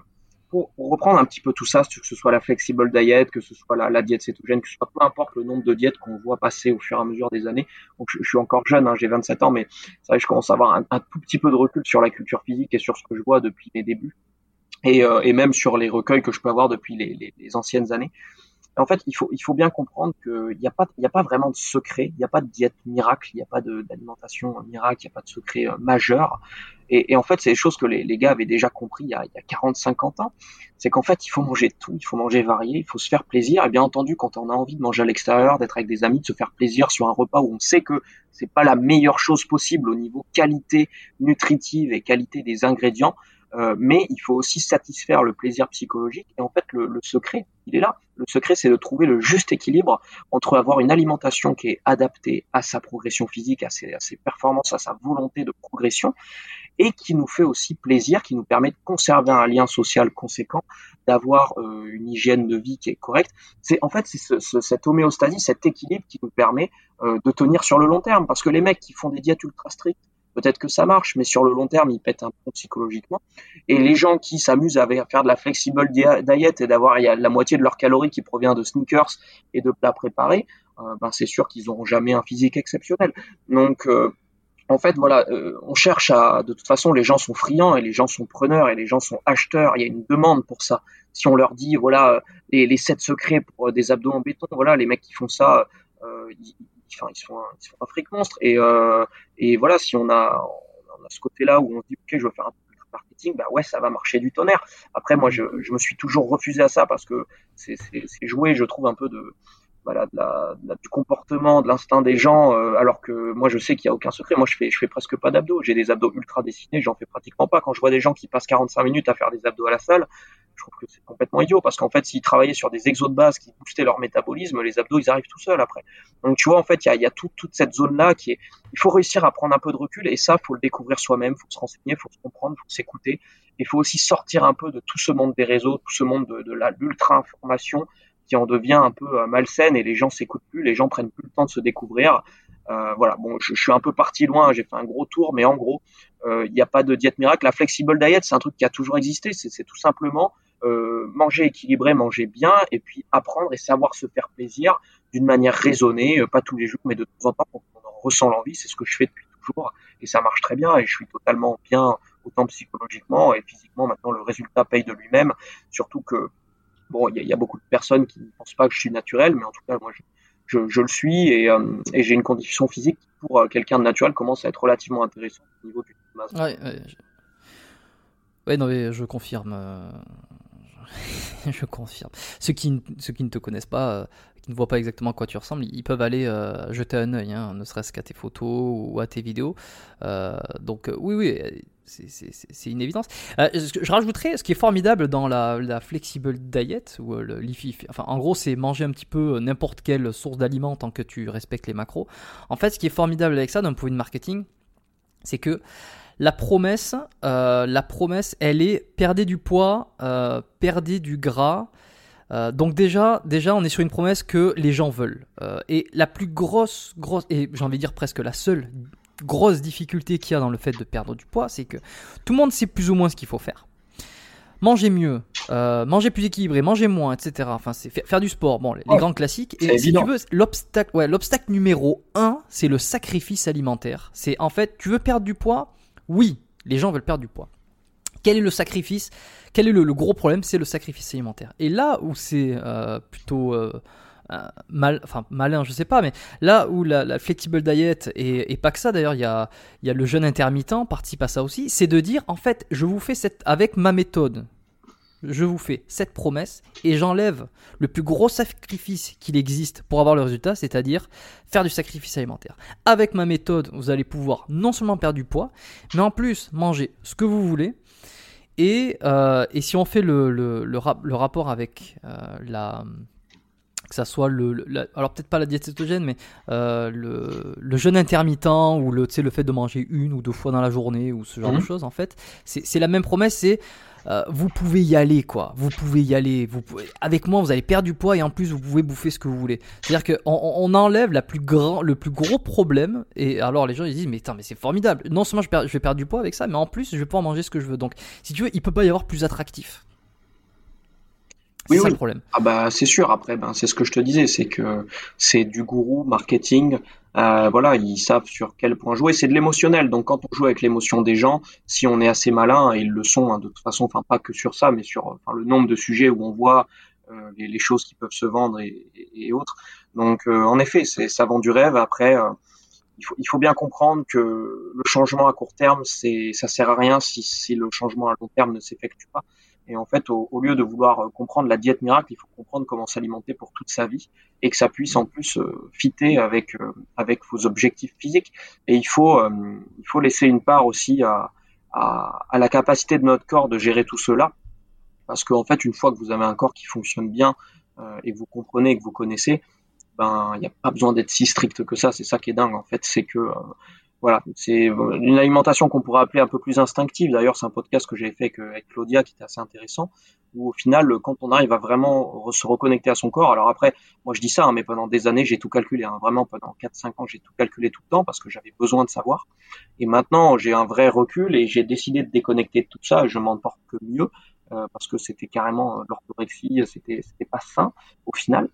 pour, reprendre un petit peu tout ça, que ce soit la flexible diet, que ce soit la, diète cétogène, que ce soit peu importe le nombre de diètes qu'on voit passer au fur et à mesure des années. Donc je, suis encore jeune, hein, j'ai 27 ans, mais c'est vrai que je commence à avoir un, tout petit peu de recul sur la culture physique et sur ce que je vois depuis mes débuts et, euh, même sur les recueils que je peux avoir depuis les anciennes années. En fait, il faut, il faut bien comprendre qu'il n'y a, pas, a pas vraiment de secret, il n'y a pas de diète miracle, il n'y a pas d'alimentation miracle, il n'y a pas de secret euh, majeur. Et, et, en fait, c'est des choses que les, les, gars avaient déjà compris il y a, il y a 40-50 ans. C'est qu'en fait, il faut manger tout, il faut manger varié, il faut se faire plaisir. Et bien entendu, quand on a envie de manger à l'extérieur, d'être avec des amis, de se faire plaisir sur un repas où on sait que c'est pas la meilleure chose possible au niveau qualité nutritive et qualité des ingrédients, euh, mais il faut aussi satisfaire le plaisir psychologique. Et en fait, le, le secret, il est là. Le secret, c'est de trouver le juste équilibre entre avoir une alimentation qui est adaptée à sa progression physique, à ses, à ses performances, à sa volonté de progression, et qui nous fait aussi plaisir, qui nous permet de conserver un lien social conséquent, d'avoir euh, une hygiène de vie qui est correcte. C'est en fait c'est ce, ce, cette homéostasie, cet équilibre qui nous permet euh, de tenir sur le long terme. Parce que les mecs qui font des diètes ultra strictes, peut-être que ça marche, mais sur le long terme, ils pètent un peu psychologiquement. Et les gens qui s'amusent à faire de la flexible diet et d'avoir la moitié de leurs calories qui provient de sneakers et de plats préparés, euh, ben c'est sûr qu'ils n'auront jamais un physique exceptionnel. Donc euh, en fait, voilà, euh, on cherche à. De toute façon, les gens sont friands et les gens sont preneurs et les gens sont acheteurs. Il y a une demande pour ça. Si on leur dit, voilà, les, les sept secrets pour des abdos en béton, voilà, les mecs qui font ça, ils, enfin, ils sont un, ils sont un fric monstre. Et, euh, et voilà, si on a, on a ce côté-là où on se dit, ok, je veux faire un peu de marketing, bah ouais, ça va marcher du tonnerre. Après, moi, je, je me suis toujours refusé à ça parce que c'est jouer, je trouve, un peu de, voilà, de la, du comportement, de l'instinct des gens, euh, alors que moi je sais qu'il n'y a aucun secret. Moi je fais, je fais presque pas d'abdos. J'ai des abdos ultra dessinés, j'en fais pratiquement pas. Quand je vois des gens qui passent 45 minutes à faire des abdos à la salle, je trouve que c'est complètement idiot parce qu'en fait s'ils travaillaient sur des exos de base qui boostaient leur métabolisme, les abdos ils arrivent tout seuls après. Donc tu vois en fait il y a, y a tout, toute cette zone là qui est, il faut réussir à prendre un peu de recul et ça faut le découvrir soi-même, faut se renseigner, faut se comprendre, faut s'écouter. Il faut aussi sortir un peu de tout ce monde des réseaux, tout ce monde de, de l'ultra information qui en devient un peu euh, malsaine et les gens s'écoutent plus, les gens prennent plus le temps de se découvrir. Euh, voilà, bon, je, suis un peu parti loin, j'ai fait un gros tour, mais en gros, euh, il n'y a pas de diète miracle. La flexible diet, c'est un truc qui a toujours existé. C'est tout simplement euh, manger équilibré, manger bien, et puis apprendre et savoir se faire plaisir d'une manière raisonnée, euh, pas tous les jours, mais de temps en temps quand on en ressent l'envie. C'est ce que je fais depuis toujours, et ça marche très bien. Et je suis totalement bien, autant psychologiquement et physiquement. Maintenant, le résultat paye de lui-même. Surtout que Bon, il y, a beaucoup de personnes qui ne pensent pas que je suis naturel, mais en tout cas, moi, je, je, le suis et, euh, et j'ai une condition physique qui, pour euh, quelqu'un de naturel, commence à être relativement intéressante au niveau du masse. Ouais, ouais, je... ouais, non, mais je confirme. Je confirme. Ceux qui, ceux qui ne te connaissent pas, euh, qui ne voient pas exactement à quoi tu ressembles, ils peuvent aller euh, jeter un œil, hein, ne serait-ce qu'à tes photos ou à tes vidéos. Euh, donc oui, oui, c'est une évidence. Je rajouterais, ce qui est formidable dans la, flexible diet, ou le l'IFI, enfin en gros c'est manger un petit peu n'importe quelle source d'aliments tant que tu respectes les macros. En fait, ce qui est formidable avec ça d'un point de marketing, c'est que la promesse, euh, la promesse, elle est perdez du poids, euh, perdez du gras. Euh, donc déjà, déjà, on est sur une promesse que les gens veulent. Et la plus grosse, grosse, et j'ai envie de dire presque la seule grosse difficulté qu'il y a dans le fait de perdre du poids, c'est que tout le monde sait plus ou moins ce qu'il faut faire. manger mieux, manger plus équilibré, manger moins, etc. Enfin, c'est faire du sport. Bon, les, grands classiques. Et si tu veux, l'obstacle, ouais, l'obstacle numéro un, c'est le sacrifice alimentaire. C'est en fait, tu veux perdre du poids Oui, les gens veulent perdre du poids. Quel est le sacrifice? Quel est le, gros problème? C'est le sacrifice alimentaire. Et là où c'est euh, plutôt euh, enfin malin, je sais pas, mais là où la, flexible diet et, pas que ça d'ailleurs, il y a, y a le jeûne intermittent participe à ça aussi, c'est de dire en fait, je vous fais cette avec ma méthode, je vous fais cette promesse et j'enlève le plus gros sacrifice qu'il existe pour avoir le résultat, c'est-à-dire faire du sacrifice alimentaire. Avec ma méthode, vous allez pouvoir non seulement perdre du poids, mais en plus manger ce que vous voulez. Et, euh, et si on fait le, le, le, rapport avec euh, la, que ça soit le, alors peut-être pas la diète cétogène, mais euh, le, le, jeûne intermittent ou le, le fait de manger une ou deux fois dans la journée ou ce genre de mhm. choses, en fait, c'est la même promesse, c'est euh, vous pouvez y aller, quoi. Vous pouvez y aller. Vous pouvez... Avec moi, vous allez perdre du poids et en plus, vous pouvez bouffer ce que vous voulez. C'est-à-dire qu'on on enlève la plus grand, le plus gros problème. Et alors, les gens, ils disent, mais, mais c'est formidable. Non seulement je, je vais perdre du poids avec ça, mais en plus, je vais pouvoir manger ce que je veux. Donc, si tu veux, il peut pas y avoir plus attractif. Oui, oui. le problème. Ah bah c'est sûr. Après, ben c'est ce que je te disais, c'est que c'est du gourou marketing. Euh, voilà, ils savent sur quel point jouer. C'est de l'émotionnel. Donc quand on joue avec l'émotion des gens, si on est assez malin, et ils le sont hein, de toute façon, enfin pas que sur ça, mais sur enfin, le nombre de sujets où on voit euh, les, les, choses qui peuvent se vendre et, et, autres. Donc euh, en effet, c'est ça vend du rêve. Après. Euh, il faut, il faut, bien comprendre que le changement à court terme, c'est, ça sert à rien si, si le changement à long terme ne s'effectue pas. Et en fait, au, lieu de vouloir euh, comprendre la diète miracle, il faut comprendre comment s'alimenter pour toute sa vie et que ça puisse en plus euh, fitter avec euh, avec vos objectifs physiques. Et il faut il faut laisser une part aussi à, à, la capacité de notre corps de gérer tout cela, parce qu'en fait, une fois que vous avez un corps qui fonctionne bien et que vous comprenez et que vous connaissez, ben il n'y a pas besoin d'être si strict que ça. C'est ça qui est dingue en fait, c'est que voilà, c'est une alimentation qu'on pourrait appeler un peu plus instinctive. D'ailleurs, c'est un podcast que j'ai fait avec Claudia qui était assez intéressant, où au final, quand on arrive à vraiment se reconnecter à son corps, alors après, moi je dis ça, hein, mais pendant des années, j'ai tout calculé. Hein, vraiment, pendant 4-5 ans, j'ai tout calculé tout le temps parce que j'avais besoin de savoir. Et maintenant, j'ai un vrai recul et j'ai décidé de déconnecter de tout ça. Je m'en porte que mieux euh, parce que c'était carrément euh, l'orthorexie, c'était c'était pas sain au final.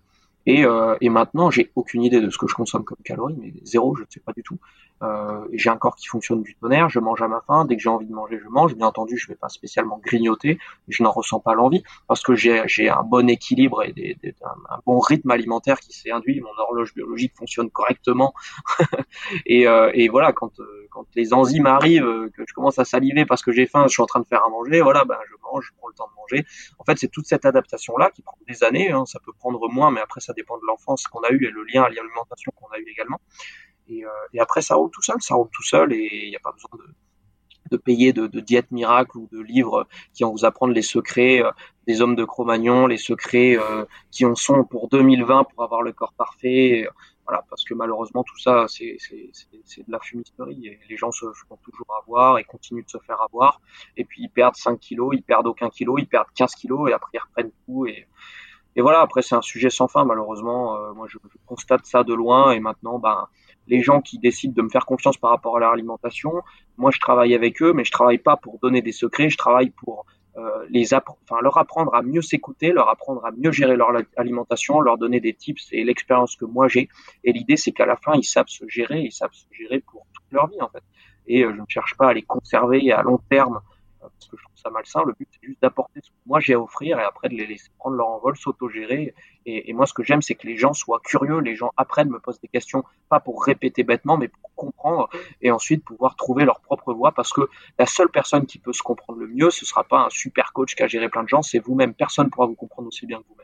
Et, euh, et maintenant, j'ai aucune idée de ce que je consomme comme calories, mais zéro, je ne sais pas du tout. Euh, j'ai un corps qui fonctionne du tonnerre, je mange à ma faim, dès que j'ai envie de manger, je mange. Bien entendu, je ne vais pas spécialement grignoter, je n'en ressens pas l'envie, parce que j'ai un bon équilibre et des, des, un, bon rythme alimentaire qui s'est induit, mon horloge biologique fonctionne correctement. et, euh, et, voilà, quand, euh, quand les enzymes arrivent, euh, que je commence à saliver parce que j'ai faim, je suis en train de faire à manger, voilà, ben je mange, je prends le temps de manger. En fait, c'est toute cette adaptation-là qui prend des années, hein, ça peut prendre moins, mais après ça dépend de l'enfance qu'on a eu et le lien à l'alimentation qu'on a eu également. Et, euh, et, après, ça roule tout seul, ça roule tout seul et il n'y a pas besoin de, de payer de, de diète miracle ou de livres qui vont vous apprendre les secrets euh, des hommes de Cro-Magnon, les secrets euh, qui en sont pour 2020 pour avoir le corps parfait. Voilà, parce que malheureusement tout ça c'est de la fumisterie et les gens se font toujours avoir et continuent de se faire avoir et puis ils perdent 5 kilos, ils perdent aucun kilo, ils perdent 15 kilos et après ils reprennent tout et, et voilà après c'est un sujet sans fin malheureusement moi je, je, constate ça de loin et maintenant ben les gens qui décident de me faire confiance par rapport à leur alimentation, moi je travaille avec eux, mais je travaille pas pour donner des secrets, je travaille pour euh, les enfin leur apprendre à mieux s'écouter, leur apprendre à mieux gérer leur alimentation, leur donner des tips et l'expérience que moi j'ai. Et l'idée c'est qu'à la fin ils savent se gérer, ils savent se gérer pour toute leur vie en fait. Et euh, je ne cherche pas à les conserver à long terme parce que je trouve ça malsain. Le but, c'est juste d'apporter ce que moi j'ai à offrir et après de les laisser prendre leur envol, s'autogérer. Et, et moi, ce que j'aime, c'est que les gens soient curieux, les gens apprennent, me posent des questions, pas pour répéter bêtement, mais pour comprendre et ensuite pouvoir trouver leur propre voie parce que la seule personne qui peut se comprendre le mieux, ce sera pas un super coach qui a géré plein de gens, c'est vous-même. Personne pourra vous comprendre aussi bien que vous-même.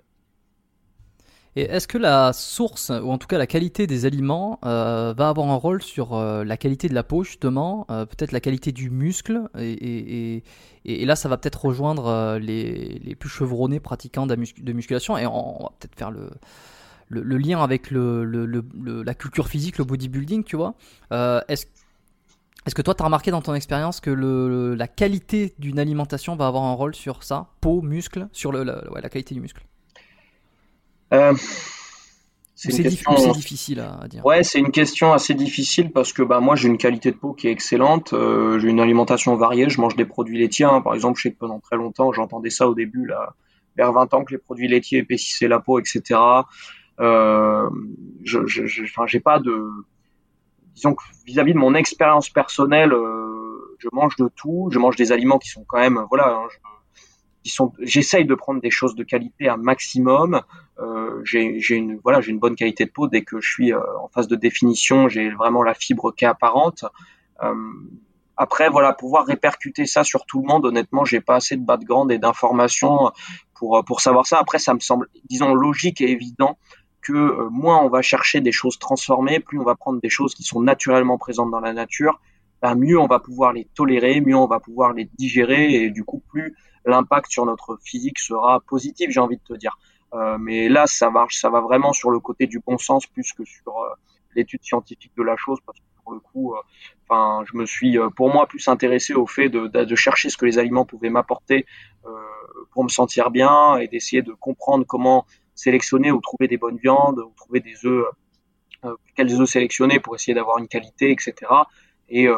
Et est-ce que la source, ou en tout cas la qualité des aliments, euh, va avoir un rôle sur euh, la qualité de la peau, justement, euh, peut-être la qualité du muscle, et, là ça va peut-être rejoindre les, plus chevronnés pratiquants de, musculation, et on, va peut-être faire le, lien avec la culture physique, le bodybuilding, tu vois. est-ce que toi, tu as remarqué dans ton expérience que la qualité d'une alimentation va avoir un rôle sur ça, peau, muscle, sur la qualité du muscle euh, C'est difficile à dire. Ouais, c'est une question assez difficile parce que bah, moi j'ai une qualité de peau qui est excellente, euh, j'ai une alimentation variée, je mange des produits laitiers. Hein. Par exemple, je sais que pendant très longtemps, j'entendais ça au début, là, vers 20 ans, que les produits laitiers épaississaient la peau, etc. Euh, je, je, j'ai pas de, disons que vis-à-vis de mon expérience personnelle, euh, je mange de tout, je mange des aliments qui sont quand même, voilà, hein, j'essaye de prendre des choses de qualité un maximum. Euh, j'ai une, voilà, j'ai une bonne qualité de peau dès que je suis euh, en phase de définition. J'ai vraiment la fibre qui est apparente. Euh, après, voilà, pouvoir répercuter ça sur tout le monde, honnêtement, j'ai pas assez de background et d'informations pour pour savoir ça. Après, ça me semble, disons, logique et évident que euh, moins on va chercher des choses transformées, plus on va prendre des choses qui sont naturellement présentes dans la nature, ben mieux on va pouvoir les tolérer, mieux on va pouvoir les digérer et du coup plus l'impact sur notre physique sera positif, j'ai envie de te dire. Euh, mais là, ça va, ça va vraiment sur le côté du bon sens plus que sur euh, l'étude scientifique de la chose, parce que pour le coup, euh, enfin, je me suis, euh, pour moi, plus intéressé au fait de, de, de chercher ce que les aliments pouvaient m'apporter pour me sentir bien et d'essayer de comprendre comment sélectionner ou trouver des bonnes viandes, ou trouver des œufs, quels œufs sélectionner pour essayer d'avoir une qualité, etc. Et,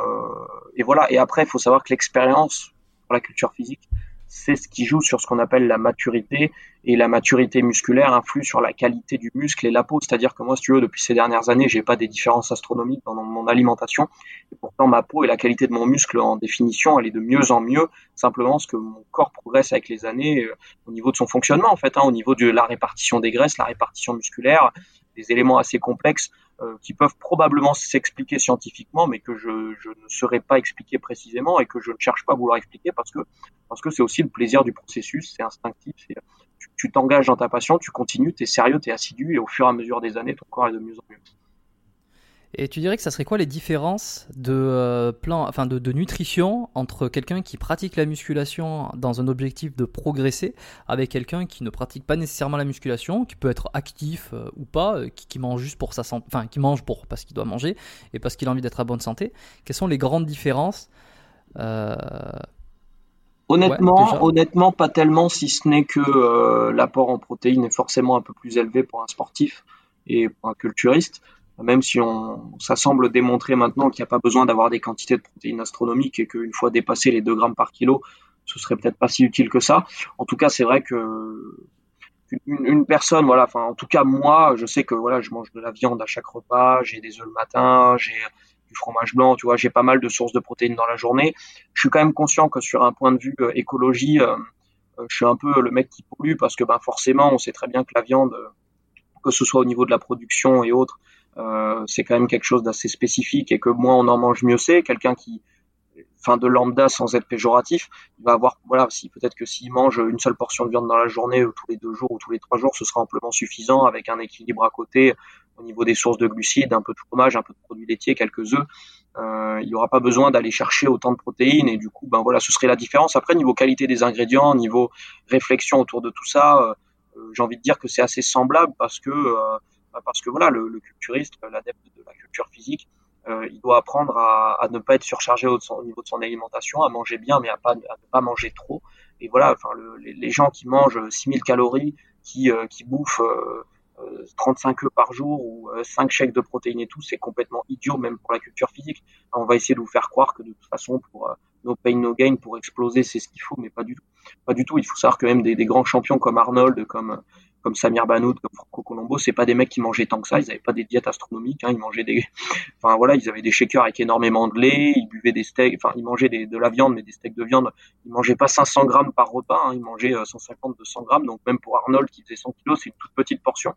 et voilà. Et après, il faut savoir que l'expérience pour la culture physique, c'est ce qui joue sur ce qu'on appelle la maturité et la maturité musculaire influe sur la qualité du muscle et la peau. C'est-à-dire que moi, si tu veux, depuis ces dernières années, j'ai pas des différences astronomiques dans mon alimentation. Et pourtant, ma peau et la qualité de mon muscle en définition, elle est de mieux en mieux. Simplement, parce que mon corps progresse avec les années euh, au niveau de son fonctionnement, en fait, hein, au niveau de la répartition des graisses, la répartition musculaire, des éléments assez complexes euh, qui peuvent probablement s'expliquer scientifiquement, mais que je, ne saurais pas expliquer précisément et que je ne cherche pas à vouloir expliquer parce que parce que c'est aussi le plaisir du processus, c'est instinctif, tu t'engages dans ta passion, tu continues, tu es sérieux, tu es assidu et au fur et à mesure des années, ton corps est de mieux en mieux. Et tu dirais que ça serait quoi les différences de, euh, plan, enfin de, de, nutrition entre quelqu'un qui pratique la musculation dans un objectif de progresser avec quelqu'un qui ne pratique pas nécessairement la musculation, qui peut être actif euh, ou pas, euh, qui, qui, mange juste pour sa santé, enfin qui mange pour parce qu'il doit manger et parce qu'il a envie d'être à bonne santé. Quelles sont les grandes différences Honnêtement, honnêtement, pas tellement, si ce n'est que l'apport en protéines est forcément un peu plus élevé pour un sportif et pour un culturiste même si on, ça semble démontrer maintenant qu'il n'y a pas besoin d'avoir des quantités de protéines astronomiques et qu'une fois dépassé les 2 grammes par kilo, ce serait peut-être pas si utile que ça. En tout cas, c'est vrai que une, personne, voilà, enfin, en tout cas moi, je sais que voilà, je mange de la viande à chaque repas, j'ai des œufs le matin, j'ai du fromage blanc, tu vois, j'ai pas mal de sources de protéines dans la journée. Je suis quand même conscient que sur un point de vue euh, écologie, euh, euh, je suis un peu le mec qui pollue parce que ben forcément, on sait très bien que la viande, que ce soit au niveau de la production et autres, euh, c'est quand même quelque chose d'assez spécifique et que moins on en mange, mieux c'est. Quelqu'un qui, enfin de lambda sans être péjoratif, il va avoir, voilà, si peut-être que s'il mange une seule portion de viande dans la journée ou tous les deux jours ou tous les trois jours, ce sera amplement suffisant avec un équilibre à côté au niveau des sources de glucides, un peu de fromage, un peu de produits laitiers, quelques œufs. Euh, il n'y aura pas besoin d'aller chercher autant de protéines et du coup, ben voilà, ce serait la différence. Après, niveau qualité des ingrédients, niveau réflexion autour de tout ça, euh, euh j'ai envie de dire que c'est assez semblable parce que euh, parce que voilà, le, le culturiste, l'adepte de la culture physique, euh, il doit apprendre à, à, ne pas être surchargé au, au, niveau de son alimentation, à manger bien, mais à, pas, à ne pas manger trop. Et voilà, enfin, le, les, gens qui mangent 6000 calories, qui, euh, qui bouffent euh, 35 œufs par jour ou 5 euh, chèques de protéines et tout, c'est complètement idiot, même pour la culture physique. On va essayer de vous faire croire que de toute façon, pour euh, no pain, no gain, pour exploser, c'est ce qu'il faut, mais pas du tout. Pas du tout. Il faut savoir que même des, des grands champions comme Arnold, comme comme Samir Banout, comme Franco Colombo, c'est pas des mecs qui mangeaient tant que ça, ils avaient pas des diètes astronomiques, hein, ils mangeaient des, enfin voilà, ils avaient des shakers avec énormément de lait, ils buvaient des steaks, enfin ils mangeaient des, de la viande, mais des steaks de viande, ils mangeaient pas 500 grammes par repas, hein, ils mangeaient 150, euh, 200 grammes, donc même pour Arnold qui faisait 100 kilos, c'est une toute petite portion,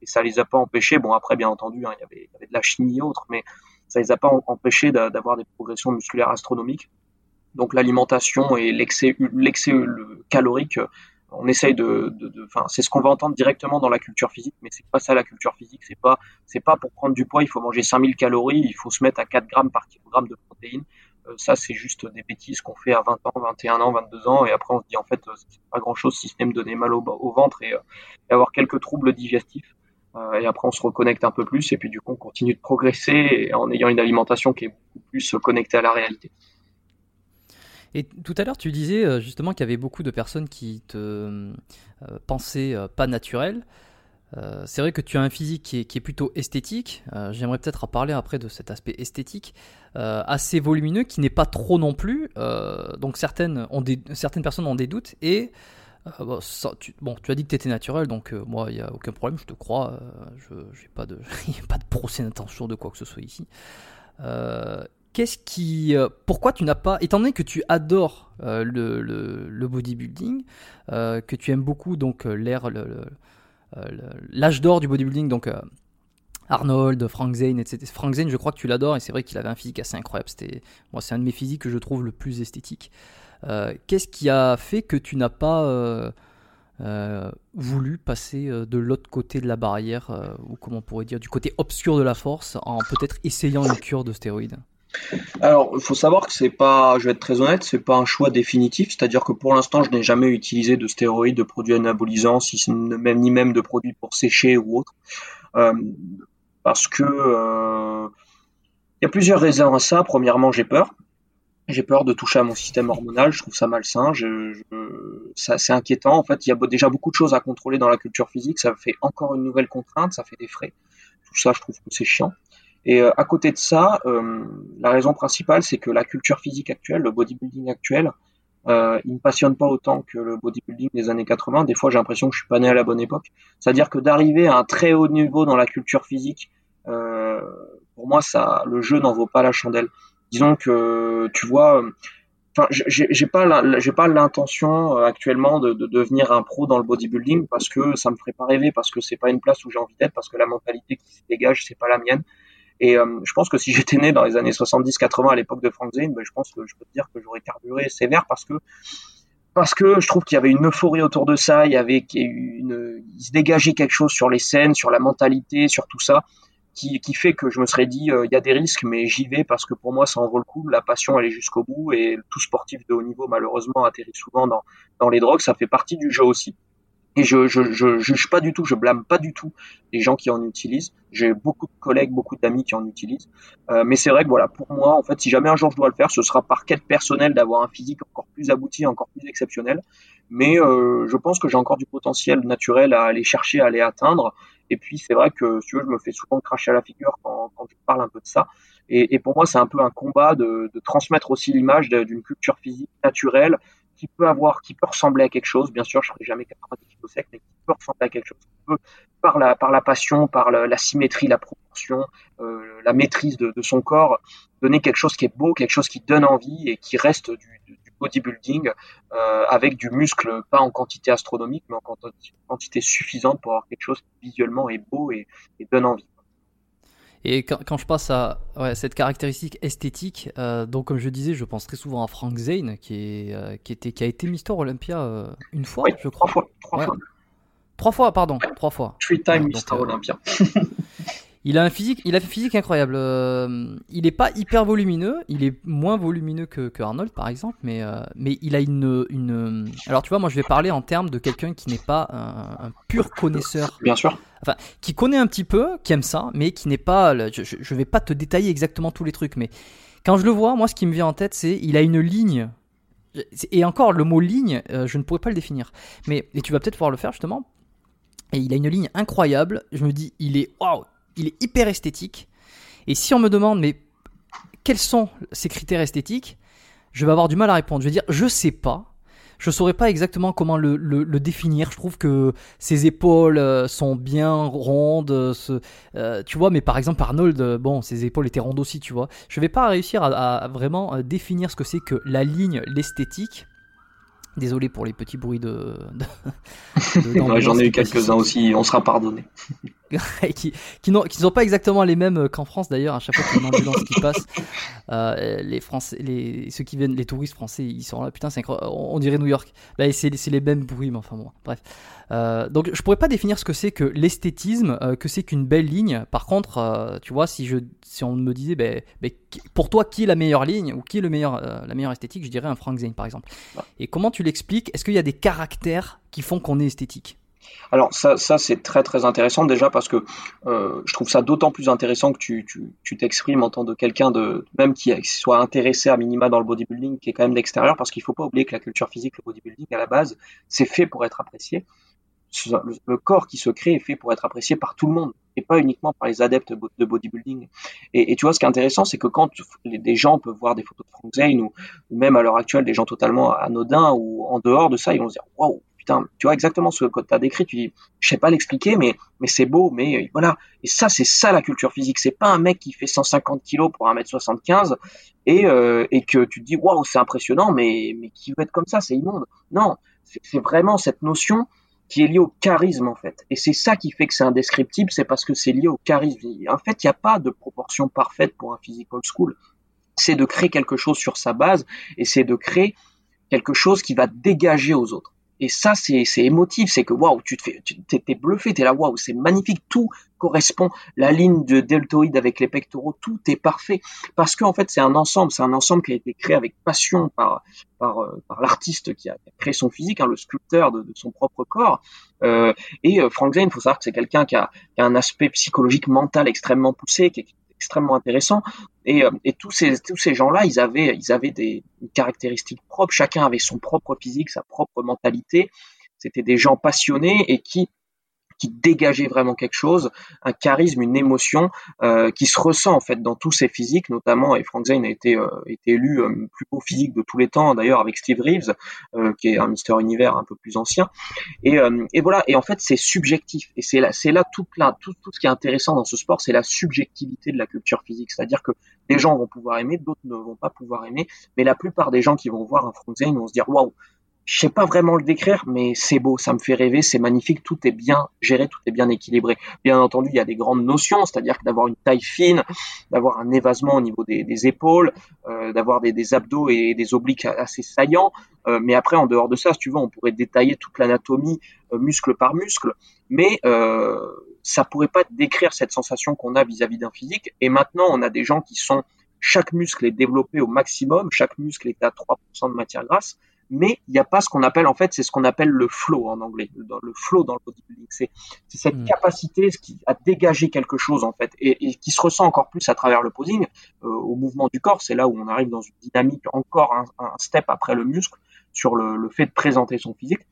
et ça les a pas empêchés, bon après bien entendu, hein, il, y avait, y avait de la chimie et autres, mais ça les a pas empêchés d'avoir des progressions musculaires astronomiques. Donc l'alimentation et l'excès calorique on essaye de, enfin, c'est ce qu'on va entendre directement dans la culture physique, mais c'est pas ça la culture physique. C'est pas, c'est pas pour prendre du poids, il faut manger 5000 calories, il faut se mettre à 4 grammes par kilogramme de protéines. Euh, ça, c'est juste des bêtises qu'on fait à 20 ans, 21 ans, 22 ans, et après on se dit en fait, euh, c'est pas grand chose si ce n'est me donner mal au, ventre euh, et, avoir quelques troubles digestifs. et après, on se reconnecte un peu plus, et puis du coup, on continue de progresser en ayant une alimentation qui est beaucoup plus connectée à la réalité. Et tout à l'heure, tu disais euh, justement qu'il y avait beaucoup de personnes qui te euh, pensaient euh, pas naturel. C'est vrai que tu as un physique qui est, plutôt esthétique. J'aimerais peut-être en parler après de cet aspect esthétique, assez volumineux, qui n'est pas trop non plus. donc certaines, certaines personnes ont des doutes. Et bon, tu, bon, tu, as dit que tu étais naturel, donc moi, il n'y a aucun problème, je te crois. je n'ai pas, de, pas de procès d'intention de quoi que ce soit ici. Qu'est-ce qui, pourquoi tu n'as pas, étant donné que tu adores le, le, bodybuilding, que tu aimes beaucoup donc euh, l'âge d'or du bodybuilding, donc euh, Arnold, Frank Zane, etc. Frank Zane, je crois que tu l'adores et c'est vrai qu'il avait un physique assez incroyable. C'était, moi, c'est un de mes physiques que je trouve le plus esthétique. Euh, qu'est-ce qui a fait que tu n'as pas voulu passer de l'autre côté de la barrière, ou comment on pourrait dire, du côté obscur de la force, en peut-être essayant une cure de stéroïdes alors, il faut savoir que c'est pas, je vais être très honnête, c'est pas un choix définitif. C'est-à-dire que pour l'instant, je n'ai jamais utilisé de stéroïdes, de produits anabolisants, même ni même de produits pour sécher ou autre, euh, parce que euh, il y a plusieurs raisons à ça. Premièrement, j'ai peur. J'ai peur de toucher à mon système hormonal. Je trouve ça malsain. Ça, c'est inquiétant. En fait, il y a déjà beaucoup de choses à contrôler dans la culture physique. Ça fait encore une nouvelle contrainte. Ça fait des frais. Tout ça, je trouve que c'est chiant. Et euh, à côté de ça, euh, la raison principale, c'est que la culture physique actuelle, le bodybuilding actuel, euh, il me passionne pas autant que le bodybuilding des années 80. Des fois, j'ai l'impression que je suis pas né à la bonne époque. C'est-à-dire que d'arriver à un très haut niveau dans la culture physique, euh, pour moi, ça, le jeu n'en vaut pas la chandelle. Disons que, tu vois, enfin, j'ai pas, j'ai pas l'intention euh, actuellement de, de, devenir un pro dans le bodybuilding parce que ça me ferait pas rêver, parce que c'est pas une place où j'ai envie d'être, parce que la mentalité qui se dégage, c'est pas la mienne. Et euh, je pense que si j'étais né dans les années 70-80 à l'époque de Frank Zane, ben, je pense que je peux te dire que j'aurais carburé sévère parce que parce que je trouve qu'il y avait une euphorie autour de ça, il y avait une, il se dégageait quelque chose sur les scènes, sur la mentalité, sur tout ça, qui, qui fait que je me serais dit, euh, il y a des risques, mais j'y vais parce que pour moi, ça en vaut le coup. La passion, elle est jusqu'au bout, et tout sportif de haut niveau, malheureusement, atterrit souvent dans, dans les drogues. Ça fait partie du jeu aussi. Et je, je, je juge pas du tout, je blâme pas du tout les gens qui en utilisent. J'ai beaucoup de collègues, beaucoup d'amis qui en utilisent. Euh, mais c'est vrai que voilà, pour moi, en fait, si jamais un jour je dois le faire, ce sera par quête personnelle d'avoir un physique encore plus abouti, encore plus exceptionnel. Mais euh, je pense que j'ai encore du potentiel naturel à aller chercher, à aller atteindre. Et puis c'est vrai que si tu veux, je me fais souvent cracher à la figure quand, quand je parle un peu de ça. Et, et pour moi, c'est un peu un combat de, de transmettre aussi l'image d'une culture physique naturelle qui peut avoir, qui peut ressembler à quelque chose. Bien sûr, je ne ferai jamais 90 kilos sec, mais qui peut ressembler à quelque chose. peut, par la, par la passion, par la, symétrie, la proportion, euh, la maîtrise de, son corps, donner quelque chose qui est beau, quelque chose qui donne envie et qui reste du, bodybuilding euh, avec du muscle, pas en quantité astronomique, mais en quantité suffisante pour avoir quelque chose qui visuellement est beau et donne envie. Et quand, je passe à cette caractéristique esthétique, euh, donc comme je disais, je pense très souvent à Frank Zane, qui, est, euh, qui, était, qui a été Mister Olympia euh, une fois, je crois. Trois fois. Trois, fois. trois fois. pardon, trois fois. Three time Mister Olympia. Il a un physique, il a fait physique incroyable. Euh, il est pas hyper volumineux, il est moins volumineux que, Arnold par exemple, mais euh, mais il a une une. Alors tu vois, moi je vais parler en termes de quelqu'un qui n'est pas un, pur connaisseur. Bien sûr. Enfin, qui connaît un petit peu, qui aime ça, mais qui n'est pas. Je, je vais pas te détailler exactement tous les trucs, mais quand je le vois, moi ce qui me vient en tête, c'est il a une ligne. Et encore, le mot ligne, euh, je ne pourrais pas le définir. Mais et tu vas peut-être pouvoir le faire justement. Et il a une ligne incroyable. Je me dis, il est waouh, il est hyper esthétique. Et si on me demande, mais quels sont ces critères esthétiques Je vais avoir du mal à répondre. Je vais dire, je sais pas. Je saurais pas exactement comment le, définir. Je trouve que ses épaules euh, sont bien rondes, euh, tu vois. Mais par exemple, Arnold, euh, bon, ses épaules étaient rondes aussi, tu vois. Je vais pas réussir à vraiment définir ce que c'est que la ligne, l'esthétique. Désolé pour les petits bruits de. J'en ai eu quelques-uns aussi, on sera pardonné. qui, qui ne sont pas exactement les mêmes qu'en France d'ailleurs, à chaque fois qu'il y a une ambulance qui passe, euh, les Français, les, ceux qui viennent, les touristes français, ils sont là, putain, c'est on dirait New York. Là, c'est les mêmes bruits, mais enfin bon, bref. Euh, donc je pourrais pas définir ce que c'est que l'esthétisme, euh, que c'est qu'une belle ligne. Par contre, euh, tu vois, si je, si on me disait, ben, ben, pour toi, qui est la meilleure ligne ou qui est le meilleur, la meilleure esthétique, je dirais un Frank Zane par exemple. Et comment tu l'expliques? Est-ce qu'il y a des caractères qui font qu'on est esthétique? Alors ça, ça c'est très très intéressant déjà parce que je trouve ça d'autant plus intéressant que tu, tu, t'exprimes en tant que quelqu'un de même qui, soit intéressé à minima dans le bodybuilding, qui est quand même d'extérieur, parce qu'il faut pas oublier que la culture physique, le bodybuilding à la base, c'est fait pour être apprécié le, corps qui se crée est fait pour être apprécié par tout le monde et pas uniquement par les adeptes de bodybuilding. Et, tu vois, ce qui est intéressant, c'est que quand des gens peuvent voir des photos de Frank Zane ou, ou même à l'heure actuelle des gens totalement anodins ou en dehors de ça, ils vont se dire waouh, tu vois exactement ce que tu as décrit, tu dis, je sais pas l'expliquer, mais, mais c'est beau, mais euh, voilà. Et ça, c'est ça la culture physique. C'est pas un mec qui fait 150 kilos pour 1m75 et, euh, et que tu te dis, waouh, c'est impressionnant, mais, mais qui veut être comme ça, c'est immonde. Non, c'est vraiment cette notion qui est liée au charisme, en fait. Et c'est ça qui fait que c'est indescriptible, c'est parce que c'est lié au charisme. En fait, il n'y a pas de proportion parfaite pour un physique old school. C'est de créer quelque chose sur sa base et c'est de créer quelque chose qui va dégager aux autres. Et ça, c'est émotif, c'est que waouh, tu te fais, t'es bluffé, t'es là, waouh, c'est magnifique, tout correspond, la ligne de deltoïde avec les pectoraux, tout est parfait, parce qu'en fait, c'est un ensemble, c'est un ensemble qui a été créé avec passion par par, euh, par l'artiste qui a créé son physique, hein, le sculpteur de, de, son propre corps. Euh, et euh, Frank Zane, il faut savoir que c'est quelqu'un qui a, qui a, un aspect psychologique mental extrêmement poussé, qui est extrêmement intéressant. Et, euh, et tous ces, tous ces gens-là, ils avaient, ils avaient des caractéristiques propres. Chacun avait son propre physique, sa propre mentalité. C'était des gens passionnés et qui qui dégageait vraiment quelque chose, un charisme, une émotion euh, qui se ressent en fait dans tous ses physiques, notamment et Frank Zane a été, euh, été élu euh, plus beau physique de tous les temps, d'ailleurs avec Steve Reeves, euh, qui est un Mister Univers un peu plus ancien. Et, euh, et voilà, et en fait c'est subjectif, et c'est là, c'est là tout, tout ce qui est intéressant dans ce sport, c'est la subjectivité de la culture physique, c'est-à-dire que des gens vont pouvoir aimer, d'autres ne vont pas pouvoir aimer, mais la plupart des gens qui vont voir un Frank Zane vont se dire waouh je sais pas vraiment le décrire, mais c'est beau, ça me fait rêver, c'est magnifique, tout est bien géré, tout est bien équilibré. Bien entendu, il y a des grandes notions, c'est-à-dire d'avoir une taille fine, d'avoir un évasement au niveau des, épaules, euh, d'avoir des, abdos et des obliques assez saillants. Euh, mais après, en dehors de ça, tu veux, on pourrait détailler toute l'anatomie euh, muscle par muscle, mais euh, ça pourrait pas décrire cette sensation qu'on a vis-à-vis d'un physique. Et maintenant, on a des gens qui sont chaque muscle est développé au maximum, chaque muscle est à 3% de matière grasse mais il n'y a pas ce qu'on appelle en fait, c'est ce qu'on appelle le flow en anglais, le flow dans le bodybuilding. C'est cette mm. capacité à dégager quelque chose en fait, et, qui se ressent encore plus à travers le posing, euh, au mouvement du corps. C'est là où on arrive dans une dynamique encore un, step après le muscle sur le, le, fait de présenter son physique.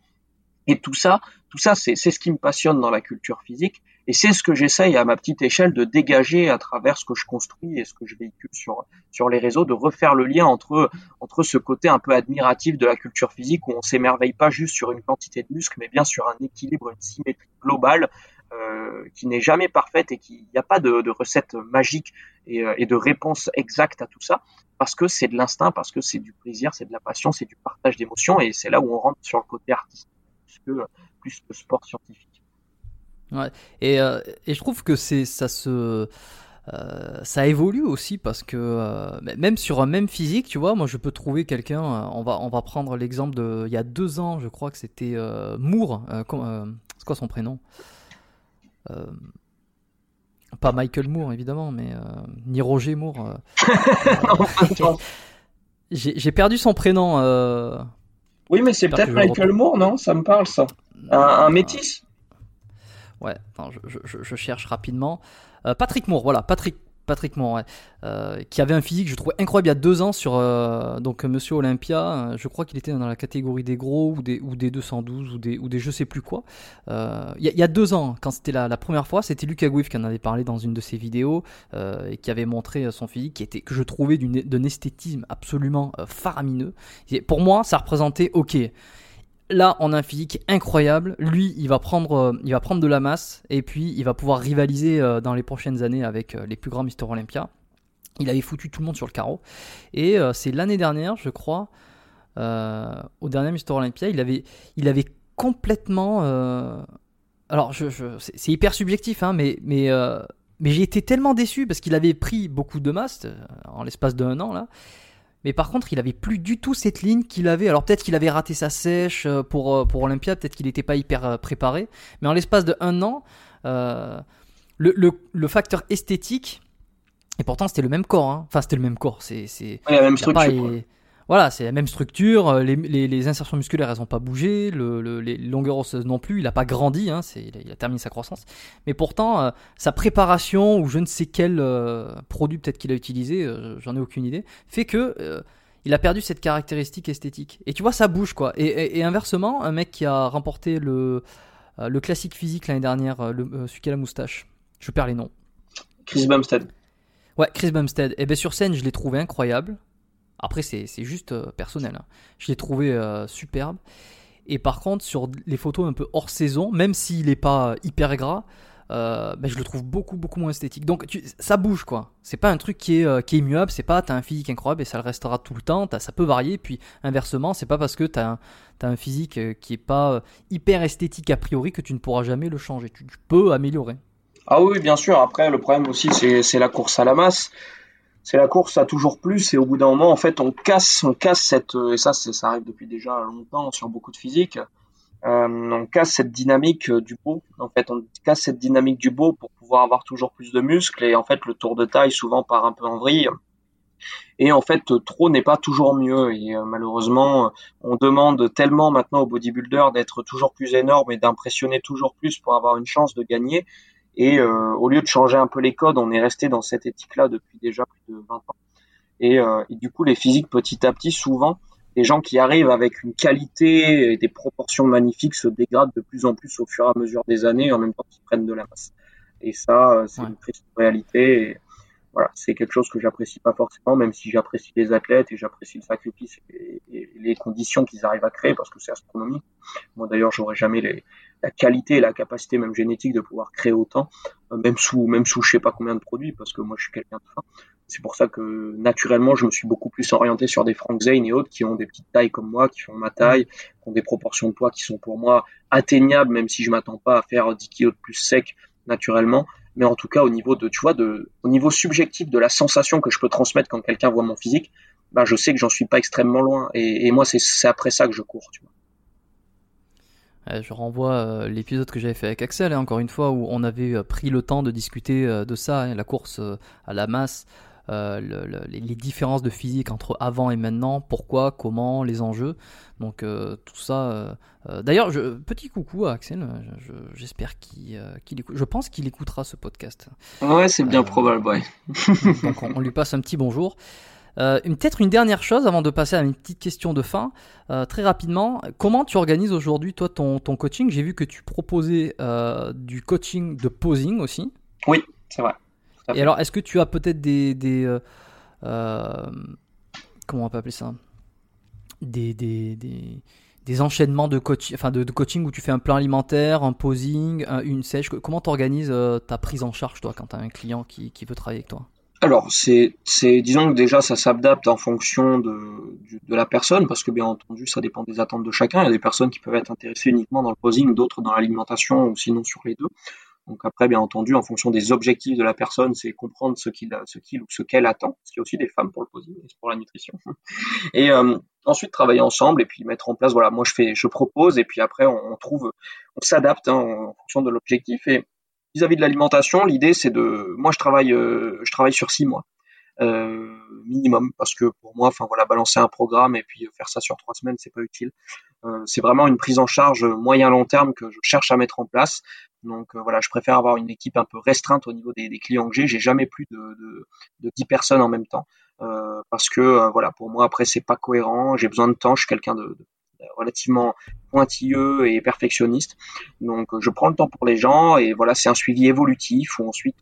Et tout ça, tout ça, c'est ce qui me passionne dans la culture physique. Et c'est ce que j'essaye à ma petite échelle de dégager à travers ce que je construis et ce que je véhicule sur, sur les réseaux, de refaire le lien entre, entre ce côté un peu admiratif de la culture physique où on s'émerveille pas juste sur une quantité de muscles, mais bien sur un équilibre, une symétrie globale euh, qui n'est jamais parfaite et qu'il n'y a pas de, de recette magique et, euh, et, de réponse exacte à tout ça parce que c'est de l'instinct, parce que c'est du plaisir, c'est de la passion, c'est du partage d'émotions et c'est là où on rentre sur le côté artistique plus que, plus que sport scientifique. Ouais. Et, euh, et je trouve que c'est ça se euh, ça évolue aussi parce que euh, même sur un même physique, tu vois, moi je peux trouver quelqu'un. on va on va prendre l'exemple de il y a deux ans, je crois que c'était Moore. c'est quoi son prénom? Pas Michael Moore évidemment, mais ni Roger Moore. J'ai perdu son prénom. Oui, mais c'est peut-être Michael Moore, non? Ça me parle ça. un métis? Ouais, je, cherche rapidement. Euh, Patrick Moore, voilà, Patrick, Patrick Moore, euh, qui avait un physique, je trouvais incroyable il y a deux ans sur euh, donc Monsieur Olympia. je crois qu'il était dans la catégorie des gros ou des, ou des 212 ou des, ou des je sais plus quoi. Il y, a deux ans, quand c'était la, première fois, c'était Lucas Gouif qui en avait parlé dans une de ses vidéos et qui avait montré son physique, qui était que je trouvais d'un esthétisme absolument faramineux. Et pour moi, ça représentait ok là, on a un physique incroyable. Lui, il va prendre, euh, il va prendre de la masse et puis il va pouvoir rivaliser euh, dans les prochaines années avec euh, les plus grands Mister Olympia. Il avait foutu tout le monde sur le carreau. Et c'est l'année dernière, je crois, au dernier Mister Olympia, il avait, il avait complètement. alors, c'est hyper subjectif, hein, mais, mais, mais j'ai été tellement déçu parce qu'il avait pris beaucoup de masse en l'espace d'un an là. Mais par contre, il avait plus du tout cette ligne qu'il avait. Alors peut-être qu'il avait raté sa sèche euh, pour, euh, pour Olympia, peut-être qu'il n'était pas hyper euh, préparé. Mais en l'espace de un an, le, le, facteur esthétique, et pourtant c'était le même corps. Hein. Enfin, c'était le même corps. C'est, la même structure. Voilà, c'est la même structure. Euh, les, les, insertions musculaires, elles n'ont pas bougé. Le, les longueurs osseuses non plus. Il n'a pas grandi. Hein, il a terminé sa croissance. Mais pourtant, euh, sa préparation ou je ne sais quel euh, produit peut-être qu'il a utilisé, j'en ai aucune idée, fait que il a perdu cette caractéristique esthétique. Et tu vois, ça bouge quoi. Et, et, inversement, un mec qui a remporté le le classique physique l'année dernière, le, celui qui a la moustache. Je perds les noms. Chris Bumstead. Ouais, Chris Bumstead. Et bien sur scène, je l'ai trouvé incroyable. Après, c'est juste personnel. Hein. Je l'ai trouvé superbe. Et par contre, sur les photos un peu hors saison, même s'il n'est pas hyper gras, euh, ben, je le trouve beaucoup beaucoup moins esthétique. Donc ça bouge quoi. C'est pas un truc qui est, euh, qui est immuable, c'est pas t'as un physique incroyable et ça le restera tout le temps, ça peut varier. Puis inversement, c'est pas parce que t'as un, un physique euh, qui est pas hyper esthétique a priori que tu ne pourras jamais le changer. Tu, peux améliorer. Ah oui, bien sûr. Après, le problème aussi, c'est la course à la masse. C'est la course à toujours plus et au bout d'un moment, en fait, on casse, on casse cette, et ça, ça arrive depuis déjà longtemps sur beaucoup de physiques euh, on casse cette dynamique euh, du beau. En fait, on casse cette dynamique du beau pour pouvoir avoir toujours plus de muscles. Et en fait, le tour de taille souvent part un peu en vrille. Et en fait, trop n'est pas toujours mieux. Et euh, malheureusement, on demande tellement maintenant aux bodybuilders d'être toujours plus énormes et d'impressionner toujours plus pour avoir une chance de gagner. Et euh, au lieu de changer un peu les codes, on est resté dans cette éthique-là depuis déjà plus de 20 ans. Et, euh, et, du coup, les physiques, petit à petit, souvent, les gens qui arrivent avec une qualité et des proportions magnifiques se dégradent de plus en plus au fur et à mesure des années, en même temps qu'ils prennent de la masse. Et ça, euh, c'est une triste réalité. Et voilà, c'est quelque chose que j'apprécie pas forcément, même si j'apprécie les athlètes et j'apprécie le sacrifice et, les conditions qu'ils arrivent à créer, parce que c'est astronomique. Moi, d'ailleurs, j'aurais jamais la qualité et la capacité même génétique de pouvoir créer autant, euh, même sous même sous je sais pas combien de produits, parce que moi, je suis quelqu'un de fin. C'est pour ça que naturellement, je me suis beaucoup plus orienté sur des Frank Zane et autres qui ont des petites tailles comme moi, qui font ma taille, qui ont des proportions de poids qui sont pour moi atteignables, même si je m'attends pas à faire 10 kilos de plus sec naturellement. Mais en tout cas, au niveau de, tu vois, de, au niveau subjectif de la sensation que je peux transmettre quand quelqu'un voit mon physique, bah, je sais que j'en suis pas extrêmement loin. Et, moi, c'est après ça que je cours, tu vois. Je renvoie euh, l'épisode que j'avais fait avec Axel, hein, encore une fois, où on avait euh, pris le temps de discuter euh, de ça, hein, la course à la masse, euh, les, différences de physique entre avant et maintenant, pourquoi, comment, les enjeux. Donc euh, tout ça. Euh, d'ailleurs, petit coucou à Axel. J'espère qu'il écoute. Je pense qu'il écoutera ce podcast. Ouais, c'est bien probable. Ouais. donc on, lui passe un petit bonjour. Peut-être une dernière chose avant de passer à une petite question de fin. très rapidement, comment tu organises aujourd'hui toi ton, ton coaching? J'ai vu que tu proposais du coaching de posing aussi. Oui, c'est vrai. Et alors, est-ce que tu as peut-être des, des euh, euh, comment on peut appeler ça? Des, des, des, des, enchaînements de, coach, enfin de, coaching où tu fais un plan alimentaire, un posing, une sèche. Comment tu organises euh, ta prise en charge, toi, quand tu as un client qui, qui veut travailler avec toi? Alors, c'est, c'est, disons que déjà, ça s'adapte en fonction de, de la personne, parce que bien entendu, ça dépend des attentes de chacun. Il y a des personnes qui peuvent être intéressées uniquement dans le posing, d'autres dans l'alimentation, ou sinon sur les deux. Donc après, bien entendu, en fonction des objectifs de la personne, c'est comprendre ce qu'il, ce ou ce qu'elle attend. Qu'il y a aussi des femmes pour le posing, pour la nutrition. Et euh, ensuite travailler ensemble et puis mettre en place. Voilà, moi je fais, je propose et puis après on, trouve, on s'adapte hein, en fonction de l'objectif. Et vis-à-vis de l'alimentation, l'idée c'est de, moi je travaille, euh, je travaille sur six mois. Euh, minimum parce que pour moi enfin voilà balancer un programme et puis faire ça sur trois semaines c'est pas utile. Euh, c'est vraiment une prise en charge moyen long terme que je cherche à mettre en place. Donc euh, voilà je préfère avoir une équipe un peu restreinte au niveau des, des clients que j'ai. J'ai jamais plus de, de, de 10 personnes en même temps. Euh, parce que voilà pour moi après c'est pas cohérent. J'ai besoin de temps. Je suis quelqu'un de, de relativement pointilleux et perfectionniste. Donc je prends le temps pour les gens et voilà, c'est un suivi évolutif où ensuite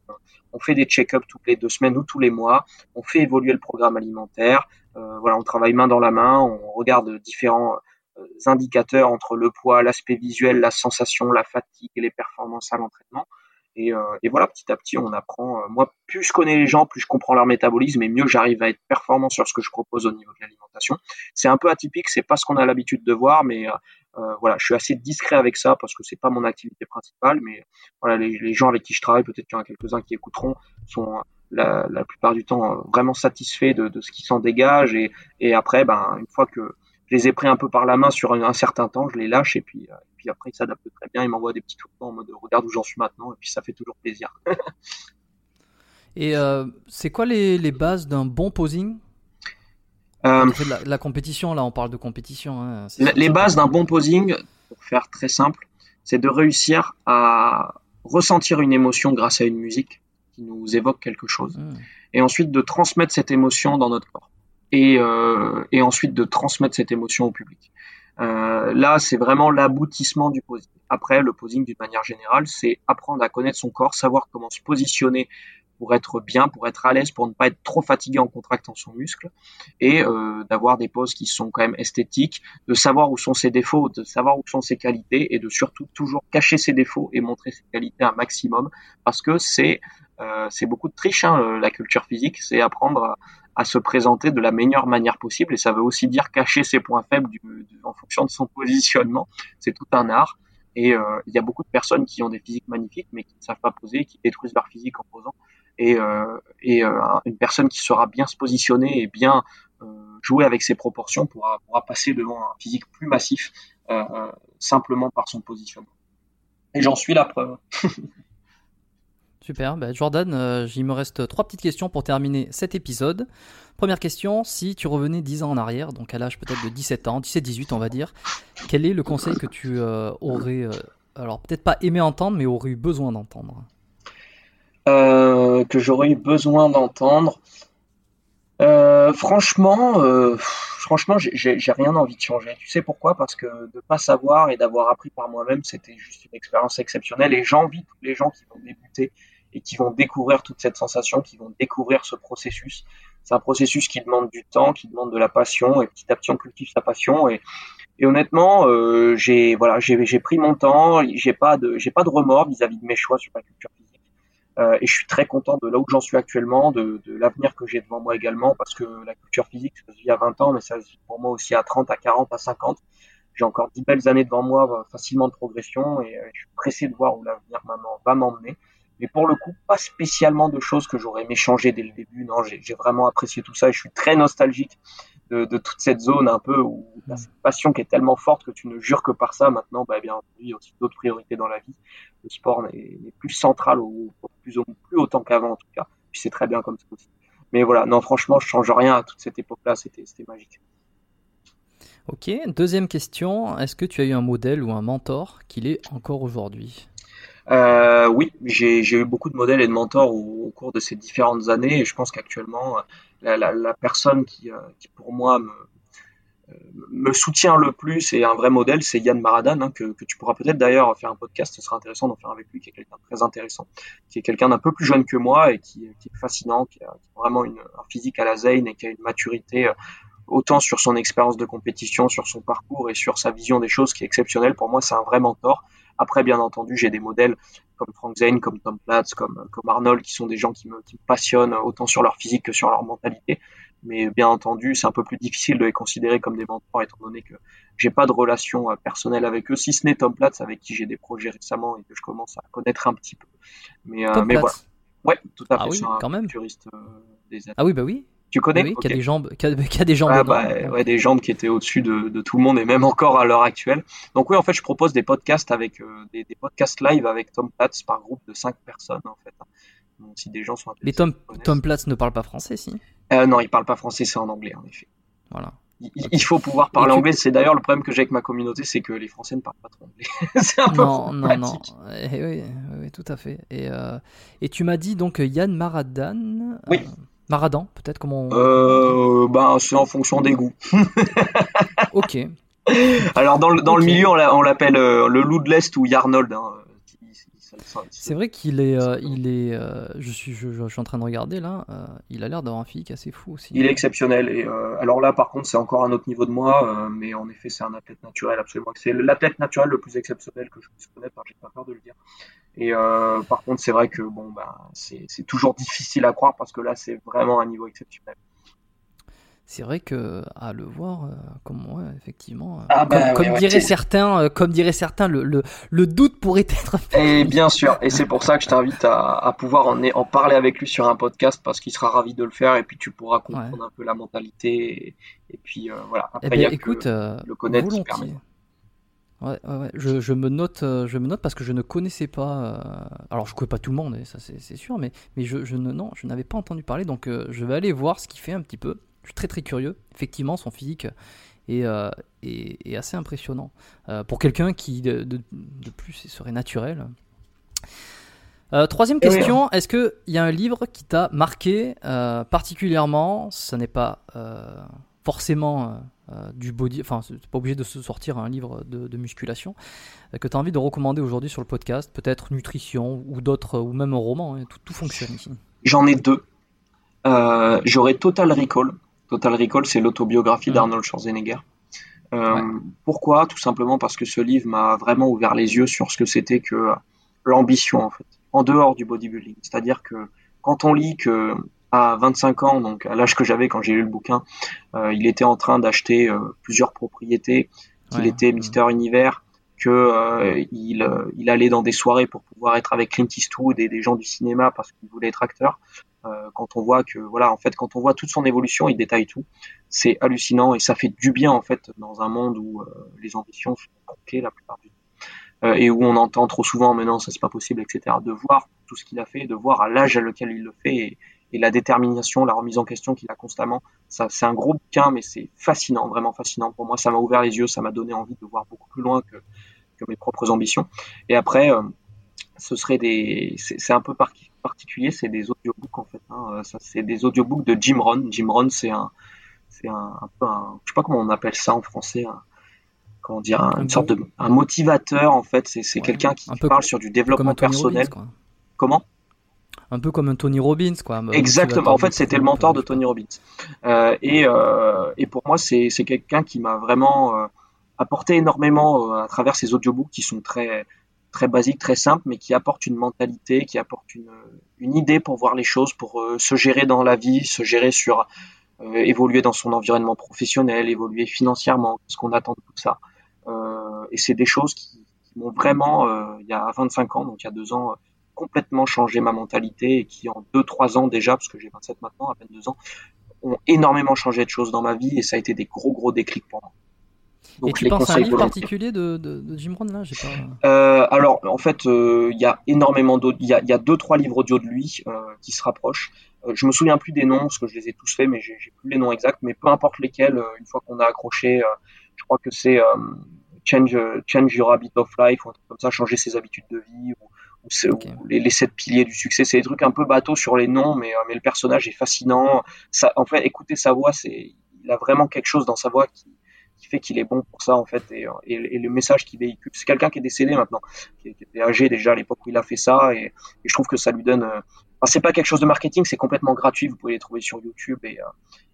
on fait des check-ups toutes les deux semaines ou tous les mois, on fait évoluer le programme alimentaire, euh, voilà, on travaille main dans la main, on regarde différents euh, indicateurs entre le poids, l'aspect visuel, la sensation, la fatigue et les performances à l'entraînement. Et, euh, et, voilà, petit à petit, on apprend. moi, plus je connais les gens, plus je comprends leur métabolisme et mieux j'arrive à être performant sur ce que je propose au niveau de l'alimentation. C'est un peu atypique, c'est pas ce qu'on a l'habitude de voir, mais euh, voilà, je suis assez discret avec ça parce que c'est pas mon activité principale, mais voilà, les, gens avec qui je travaille, peut-être qu'il y en a quelques-uns qui écouteront, sont la, la, plupart du temps euh, vraiment satisfaits de, de ce qui s'en dégage et, et après, ben, une fois que je les ai pris un peu par la main sur un, certain temps, je les lâche et puis, euh, et puis après ils s'adaptent très bien, ils m'envoient des petits photos en mode regarde où j'en suis maintenant et puis ça fait toujours plaisir. et euh, c'est quoi les, les bases d'un bon posing? Euh, la, compétition, là, on parle de compétition. Hein, les bases d'un bon posing, pour faire très simple, c'est de réussir à ressentir une émotion grâce à une musique qui nous évoque quelque chose, hmm. et ensuite de transmettre cette émotion dans notre corps, et, euh, et ensuite de transmettre cette émotion au public. Euh, là, c'est vraiment l'aboutissement du posing. Après, le posing, d'une manière générale, c'est apprendre à connaître son corps, savoir comment se positionner pour être bien, pour être à l'aise, pour ne pas être trop fatigué en contractant son muscle, et euh, d'avoir des poses qui sont quand même esthétiques, de savoir où sont ses défauts, de savoir où sont ses qualités, et de surtout toujours cacher ses défauts et montrer ses qualités un maximum, parce que c'est euh, c'est beaucoup de triche, hein, la culture physique, c'est apprendre à, se présenter de la meilleure manière possible, et ça veut aussi dire cacher ses points faibles du, en fonction de son positionnement, c'est tout un art. Et euh, il y a beaucoup de personnes qui ont des physiques magnifiques, mais qui ne savent pas poser, qui détruisent leur physique en posant et, euh, et euh, une personne qui saura bien se positionner et bien euh, jouer avec ses proportions pourra, pourra passer devant un physique plus massif simplement par son positionnement. Et j'en suis la preuve. Super, bah, Jordan, euh, il me reste trois petites questions pour terminer cet épisode. Première question, si tu revenais 10 ans en arrière, donc à l'âge peut-être de 17 ans, 17-18 on va dire, quel est le conseil que tu aurais, alors peut-être pas aimé entendre, mais aurais eu besoin d'entendre? Euh, que j'aurais eu besoin d'entendre. Euh, franchement, euh, franchement, j'ai rien envie de changer. Tu sais pourquoi? Parce que de pas savoir et d'avoir appris par moi-même, c'était juste une expérience exceptionnelle. Et j'envie tous les gens qui vont débuter et qui vont découvrir toute cette sensation, qui vont découvrir ce processus. C'est un processus qui demande du temps, qui demande de la passion, et petit à petit on cultive sa passion. Et, et honnêtement, euh, j'ai voilà, j'ai pris mon temps, j'ai pas de j'ai pas de remords vis-à-vis -vis de mes choix sur la culture physique. Euh, et je suis très content de là où j'en suis actuellement, de, de l'avenir que j'ai devant moi également, parce que la culture physique, ça se vit à 20 ans, mais ça se vit pour moi aussi à 30, à 40, à 50. J'ai encore 10 belles années devant moi, euh, facilement de progression, et euh, je suis pressé de voir où l'avenir va m'emmener. Mais pour le coup, pas spécialement de choses que j'aurais aimé changer dès le début. Non, j'ai vraiment apprécié tout ça et je suis très nostalgique de, de, toute cette zone un peu où la cette passion qui est tellement forte que tu ne jures que par ça. Maintenant, bah, bien il y a aussi d'autres priorités dans la vie. Le sport n'est plus central ou plus, plus autant qu'avant en tout cas. Puis c'est très bien comme ça aussi. Mais voilà, non, franchement, je change rien à toute cette époque-là. C'était magique. Ok, deuxième question. Est-ce que tu as eu un modèle ou un mentor qu'il est encore aujourd'hui? Euh, oui, j'ai eu beaucoup de modèles et de mentors au, cours de ces différentes années et je pense qu'actuellement, la, la, la, personne qui, euh, qui, pour moi me, euh, me soutient le plus et un vrai modèle, c'est Yann Maradan, hein, que, que, tu pourras peut-être d'ailleurs faire un podcast, ce sera intéressant d'en faire avec lui, qui est quelqu'un de très intéressant, qui est quelqu'un d'un peu plus jeune que moi et qui, qui est fascinant, qui a, vraiment une, un physique à la Zane et qui a une maturité euh, autant sur son expérience de compétition, sur son parcours et sur sa vision des choses qui est exceptionnelle. Pour moi, c'est un vrai mentor. Après, bien entendu, j'ai des modèles comme Frank Zane, comme Tom Platz, comme, comme Arnold, qui sont des gens qui me, qui me passionnent autant sur leur physique que sur leur mentalité. Mais bien entendu, c'est un peu plus difficile de les considérer comme des mentors, étant donné que j'ai pas de relation euh, personnelle avec eux, si ce n'est Tom Platz, avec qui j'ai des projets récemment et que je commence à connaître un petit peu. Mais, euh, mais voilà. Ouais, tout à ah fait. Oui, quand même. Euh, des années. Ah oui, bah oui. Tu connais oui, qui a des jambes, qui a, qui a des jambes. Ah, bah, ouais, des jambes qui étaient au-dessus de, de, tout le monde et même encore à l'heure actuelle. Donc oui, en fait, je propose des podcasts avec euh, des, des, podcasts live avec Tom Platz par groupe de cinq personnes en fait. Donc, si des gens sont Mais Tom, Tom Platz ne parle pas français, si euh, Non, il parle pas français, c'est en anglais en effet. Voilà. Il, il faut pouvoir parler anglais. C'est d'ailleurs le problème que j'ai avec ma communauté, c'est que les Français ne parlent pas trop anglais. c'est un peu non, non, non. Eh oui, oui, tout à fait. Et, euh, et tu m'as dit donc Yann Maradan. Oui. Maradan, peut-être comment on... euh, ben, C'est en fonction des goûts. ok. Alors dans le, dans okay. le milieu, on l'appelle euh, le loup de l'Est ou Yarnold. Hein. C'est vrai qu'il est, euh, il est, euh, je suis, je, je, suis en train de regarder là. Euh, il a l'air d'avoir un physique assez fou aussi. Il est exceptionnel. Et alors là, par contre, c'est encore un autre niveau de moi, mais en effet, c'est un athlète naturel absolument. C'est l'athlète naturel le plus exceptionnel que je puisse connaître. Hein, J'ai pas peur de le dire. Et euh, par contre, c'est vrai que bon, bah, c'est toujours difficile à croire parce que là, c'est vraiment un niveau exceptionnel c'est vrai que à le voir, euh, comme ouais, effectivement, ah bah, comme, comme ouais, diraient certains, euh, comme diraient certains, le, le, le, doute pourrait être. Et bien sûr, et c'est pour ça que je t'invite à, à, pouvoir en, en, parler avec lui sur un podcast parce qu'il sera ravi de le faire et puis tu pourras comprendre un peu la mentalité et, et puis euh, voilà. Après, eh bien, écoute, le connaître qui permet. Ouais, ouais, ouais. Je, je, me note, je me note parce que je ne connaissais pas. Euh... Alors, je connais pas tout le monde, et ça c'est sûr, mais, mais je, je ne, non, je n'avais pas entendu parler, donc euh, je vais aller voir ce qu'il fait un petit peu. Je suis très très curieux. Effectivement, son physique est, euh, est, est assez impressionnant. Euh, pour quelqu'un qui, de, de, de, plus, serait naturel. Euh, troisième question, est-ce qu'il y a un livre qui t'a marqué particulièrement? Ce n'est pas forcément du body, enfin, c'est pas obligé de se sortir un livre de, musculation, que tu as envie de recommander aujourd'hui sur le podcast, peut-être nutrition ou d'autres, ou même un roman, hein, tout, fonctionne ici. J'en ai deux. J'aurais Total Recall. Total Recall, c'est l'autobiographie mmh. d'Arnold Schwarzenegger. Pourquoi? Tout simplement parce que ce livre m'a vraiment ouvert les yeux sur ce que c'était que l'ambition en fait, en dehors du bodybuilding. C'est-à-dire que quand on lit que à 25 ans, donc à l'âge que j'avais quand j'ai lu le bouquin, euh, il était en train d'acheter euh, plusieurs propriétés, qu'il était Mister Univers, que euh, il, il, allait dans des soirées pour pouvoir être avec Clint Eastwood et des gens du cinéma parce qu'il voulait être acteur. quand on voit que voilà, en fait, quand on voit toute son évolution, il détaille tout. C'est hallucinant et ça fait du bien en fait dans un monde où les ambitions sont bloquées la plupart du temps. Euh, et où on entend trop souvent mais non ça c'est pas possible etc de voir tout ce qu'il a fait de voir à l'âge à lequel il le fait et, et la détermination la remise en question qu'il a constamment ça c'est un gros bouquin mais c'est fascinant vraiment fascinant pour moi ça m'a ouvert les yeux ça m'a donné envie de voir beaucoup plus loin que, que mes propres ambitions et après euh, ce serait des c'est un peu particulier c'est des audiobooks en fait hein. Ça c'est des audiobooks de Jim Rohn Jim Rohn c'est un c'est un, un, peu un je sais pas comment on appelle ça en français un, comment dire, un, une sorte de un motivateur en fait. C'est quelqu'un qui, parle sur du développement personnel. comment? Un peu comme un Tony Robbins, quoi. Exactement. En fait, c'était le mentor de Tony Robbins. Euh, et, euh, et, pour moi, c'est quelqu'un qui m'a vraiment euh, apporté énormément à travers ses audiobooks qui sont très très basiques, très simples, mais qui apportent une mentalité, qui apportent une, une idée pour voir les choses, pour se gérer dans la vie, se gérer sur évoluer dans son environnement professionnel, évoluer financièrement, ce qu'on attend de tout ça. Euh, et c'est des choses qui, m'ont vraiment, euh, il y a 25 ans, donc il y a deux ans, complètement changé ma mentalité et qui en deux trois ans déjà, parce que j'ai 27 maintenant, à peine deux ans, ont énormément changé de choses dans ma vie et ça a été des gros gros déclics pour moi. Donc, et tu penses à un livre particulier de, de, de, Jim Brown là? Pas... euh, Alors en fait, il y a énormément d'autres. Il y a, y a, deux trois livres audio de lui euh, qui se rapprochent. Euh, je me souviens plus des noms parce que je les ai tous faits, mais j'ai plus les noms exacts. Mais peu importe lesquels, une fois qu'on a accroché, je crois que c'est change, change your habit of life, ou un truc comme ça, changer ses habitudes de vie, ou, ou, les, les, sept piliers du succès. C'est des trucs un peu bateaux sur les noms, mais, mais le personnage est fascinant. Ça, en fait, écouter sa voix, c'est, il a vraiment quelque chose dans sa voix qui, qui fait qu'il est bon pour ça en fait et, et, le message qu'il véhicule c'est quelqu'un qui est décédé maintenant qui, était âgé déjà à l'époque où il a fait ça et, et, je trouve que ça lui donne enfin, c'est pas quelque chose de marketing c'est complètement gratuit vous pouvez les trouver sur YouTube et,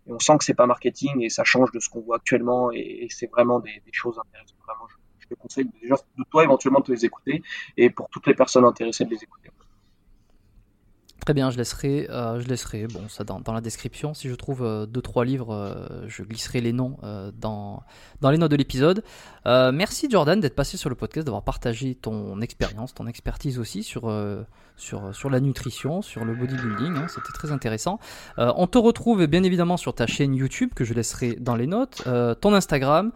et on sent que c'est pas marketing et ça change de ce qu'on voit actuellement et, c'est vraiment des, des, choses intéressantes vraiment je, je te conseille déjà de toi éventuellement de les écouter et pour toutes les personnes intéressées de les écouter Très bien, je laisserai, euh, je laisserai bon, ça dans, la description. Si je trouve euh, deux trois livres, euh, je glisserai les noms euh, dans, dans les notes de l'épisode. Euh, merci Jordan d'être passé sur le podcast, d'avoir partagé ton expérience, ton expertise aussi sur, sur, sur la nutrition, sur le bodybuilding. Hein, C'était très intéressant. on te retrouve bien évidemment sur ta chaîne YouTube que je laisserai dans les notes, ton Instagram.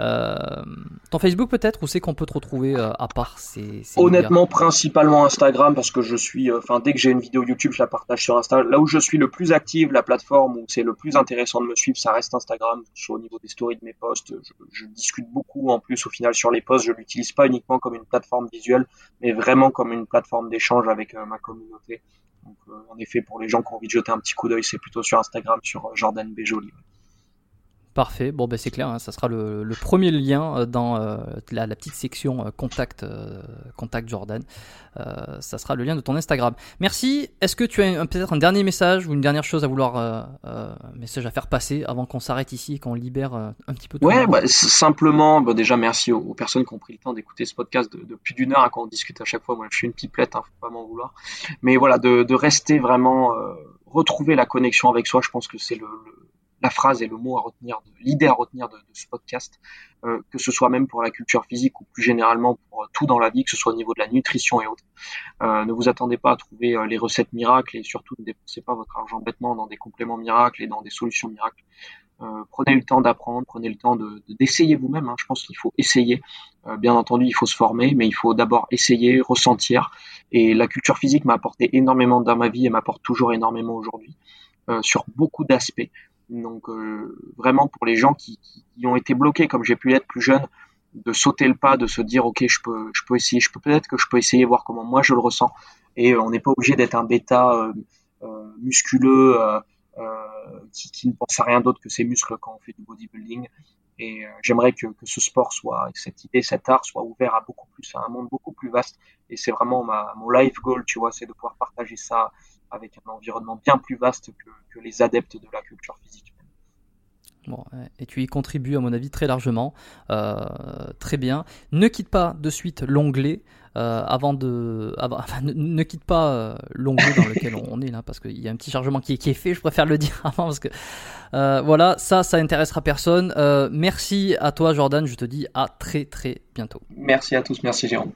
Euh, ton Facebook peut-être Où c'est qu'on peut te retrouver euh, à part ces, Honnêtement, principalement Instagram parce que je suis, euh, enfin dès que j'ai une vidéo YouTube, je la partage sur Instagram. Là où je suis le plus actif, la plateforme où c'est le plus intéressant de me suivre, ça reste Instagram. Soit au niveau des stories de mes posts, je, discute beaucoup en plus au final sur les posts. Je l'utilise pas uniquement comme une plateforme visuelle, mais vraiment comme une plateforme d'échange avec ma communauté. Donc, en effet, pour les gens qui ont envie de jeter un petit coup d'œil, c'est plutôt sur Instagram, sur Jordan Béjoli. Parfait, bon ben c'est clair, hein, ça sera le, le, premier lien euh, dans euh, la, la, petite section euh, contact, euh, contact Jordan. Ça sera le lien de ton Instagram. Merci. Est-ce que tu as peut-être un dernier message ou une dernière chose à vouloir, message à faire passer avant qu'on s'arrête ici et qu'on libère un petit peu de Ouais, bah, simplement, bah, déjà merci aux, aux, personnes qui ont pris le temps d'écouter ce podcast de, de plus d'une heure, hein, quand on discute à chaque fois. Moi, je suis une pipelette, hein, faut pas m'en vouloir. Mais voilà, de, de rester vraiment, retrouver la connexion avec soi, je pense que c'est le, le la phrase et le mot à retenir, l'idée à retenir de, de ce podcast, euh, que ce soit même pour la culture physique ou plus généralement pour euh, tout dans la vie, que ce soit au niveau de la nutrition et autres. Euh, ne vous attendez pas à trouver euh, les recettes miracles et surtout ne dépensez pas votre argent bêtement dans des compléments miracles et dans des solutions miracles. Euh, prenez le temps d'apprendre, prenez le temps d'essayer de, vous-même. Hein. Je pense qu'il faut essayer. bien entendu, il faut se former, mais il faut d'abord essayer, ressentir. Et la culture physique m'a apporté énormément dans ma vie et m'apporte toujours énormément aujourd'hui sur beaucoup d'aspects. Donc euh, vraiment pour les gens qui, qui, ont été bloqués comme j'ai pu l'être plus jeune, de sauter le pas, de se dire ok je peux je peux essayer, je peux peut-être que je peux essayer voir comment moi je le ressens. Et euh, on n'est pas obligé d'être un bêta euh, euh musculeux qui, qui, ne pense à rien d'autre que ses muscles quand on fait du bodybuilding. Et j'aimerais que, que, ce sport soit, cette idée, cet art soit ouvert à beaucoup plus, à un monde beaucoup plus vaste. Et c'est vraiment ma, mon life goal, tu vois, c'est de pouvoir partager ça avec un environnement bien plus vaste que, que les adeptes de la culture physique. Bon, et tu y contribues à mon avis très largement, euh, très bien. Ne quitte pas de suite l'onglet euh, avant de, enfin, ne, quitte pas euh, l'onglet dans lequel on, est là parce qu'il y a un petit chargement qui, qui, est fait. Je préfère le dire avant parce que voilà, ça, ça intéressera personne. merci à toi Jordan, je te dis à très très bientôt. Merci à tous, merci Jérôme.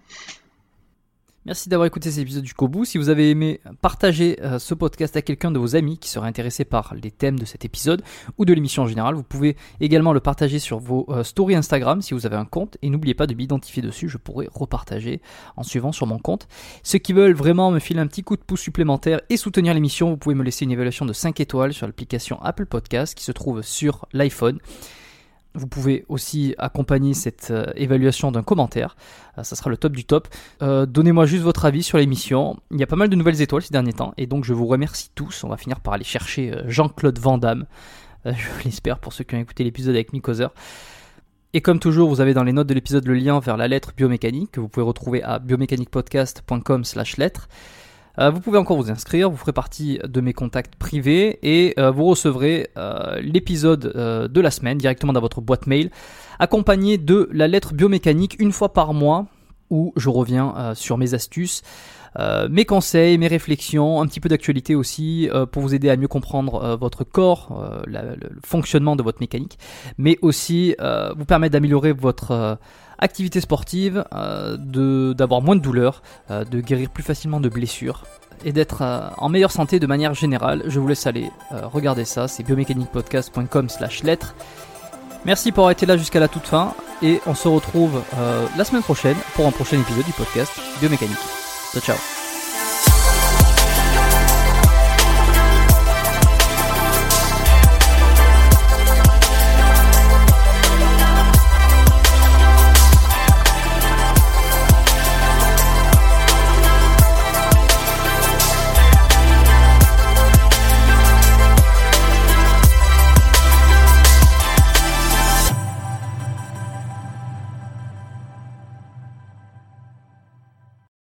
Merci d'avoir écouté cet épisode jusqu'au bout. Si vous avez aimé, partagez euh, ce podcast à quelqu'un de vos amis qui serait intéressé par les thèmes de cet épisode ou de l'émission en général. Vous pouvez également le partager sur vos euh, stories Instagram si vous avez un compte. Et n'oubliez pas de m'identifier dessus, je pourrai repartager en suivant sur mon compte. Ceux qui veulent vraiment me filer un petit coup de pouce supplémentaire et soutenir l'émission, vous pouvez me laisser une évaluation de 5 étoiles sur l'application Apple Podcast qui se trouve sur l'iPhone. Vous pouvez aussi accompagner cette euh, évaluation d'un commentaire. Euh, ça sera le top du top. Euh, donnez-moi juste votre avis sur l'émission. Il y a pas mal de nouvelles étoiles ces derniers temps. Et donc je vous remercie tous. On va finir par aller chercher Jean-Claude Van Damme. je l'espère pour ceux qui ont écouté l'épisode avec Mick Et comme toujours, vous avez dans les notes de l'épisode le lien vers la lettre biomécanique que vous pouvez retrouver à biomécaniquepodcast.com slash lettre. Euh, vous pouvez encore vous inscrire, vous ferez partie de mes contacts privés et euh, vous recevrez euh, l'épisode de la semaine directement dans votre boîte mail, accompagné de la lettre biomécanique une fois par mois où je reviens sur mes astuces. mes conseils, mes réflexions, un petit peu d'actualité aussi pour vous aider à mieux comprendre votre corps, le fonctionnement de votre mécanique, mais aussi vous permettre d'améliorer votre activité sportive, euh, d'avoir moins de douleurs, euh, de guérir plus facilement de blessures et d'être euh, en meilleure santé de manière générale. Je vous laisse aller regarder ça, c'est biomécaniquepodcast.com slash. Merci pour avoir été là jusqu'à la toute fin et on se retrouve la semaine prochaine pour un prochain épisode du podcast Biomécanique. Ciao ciao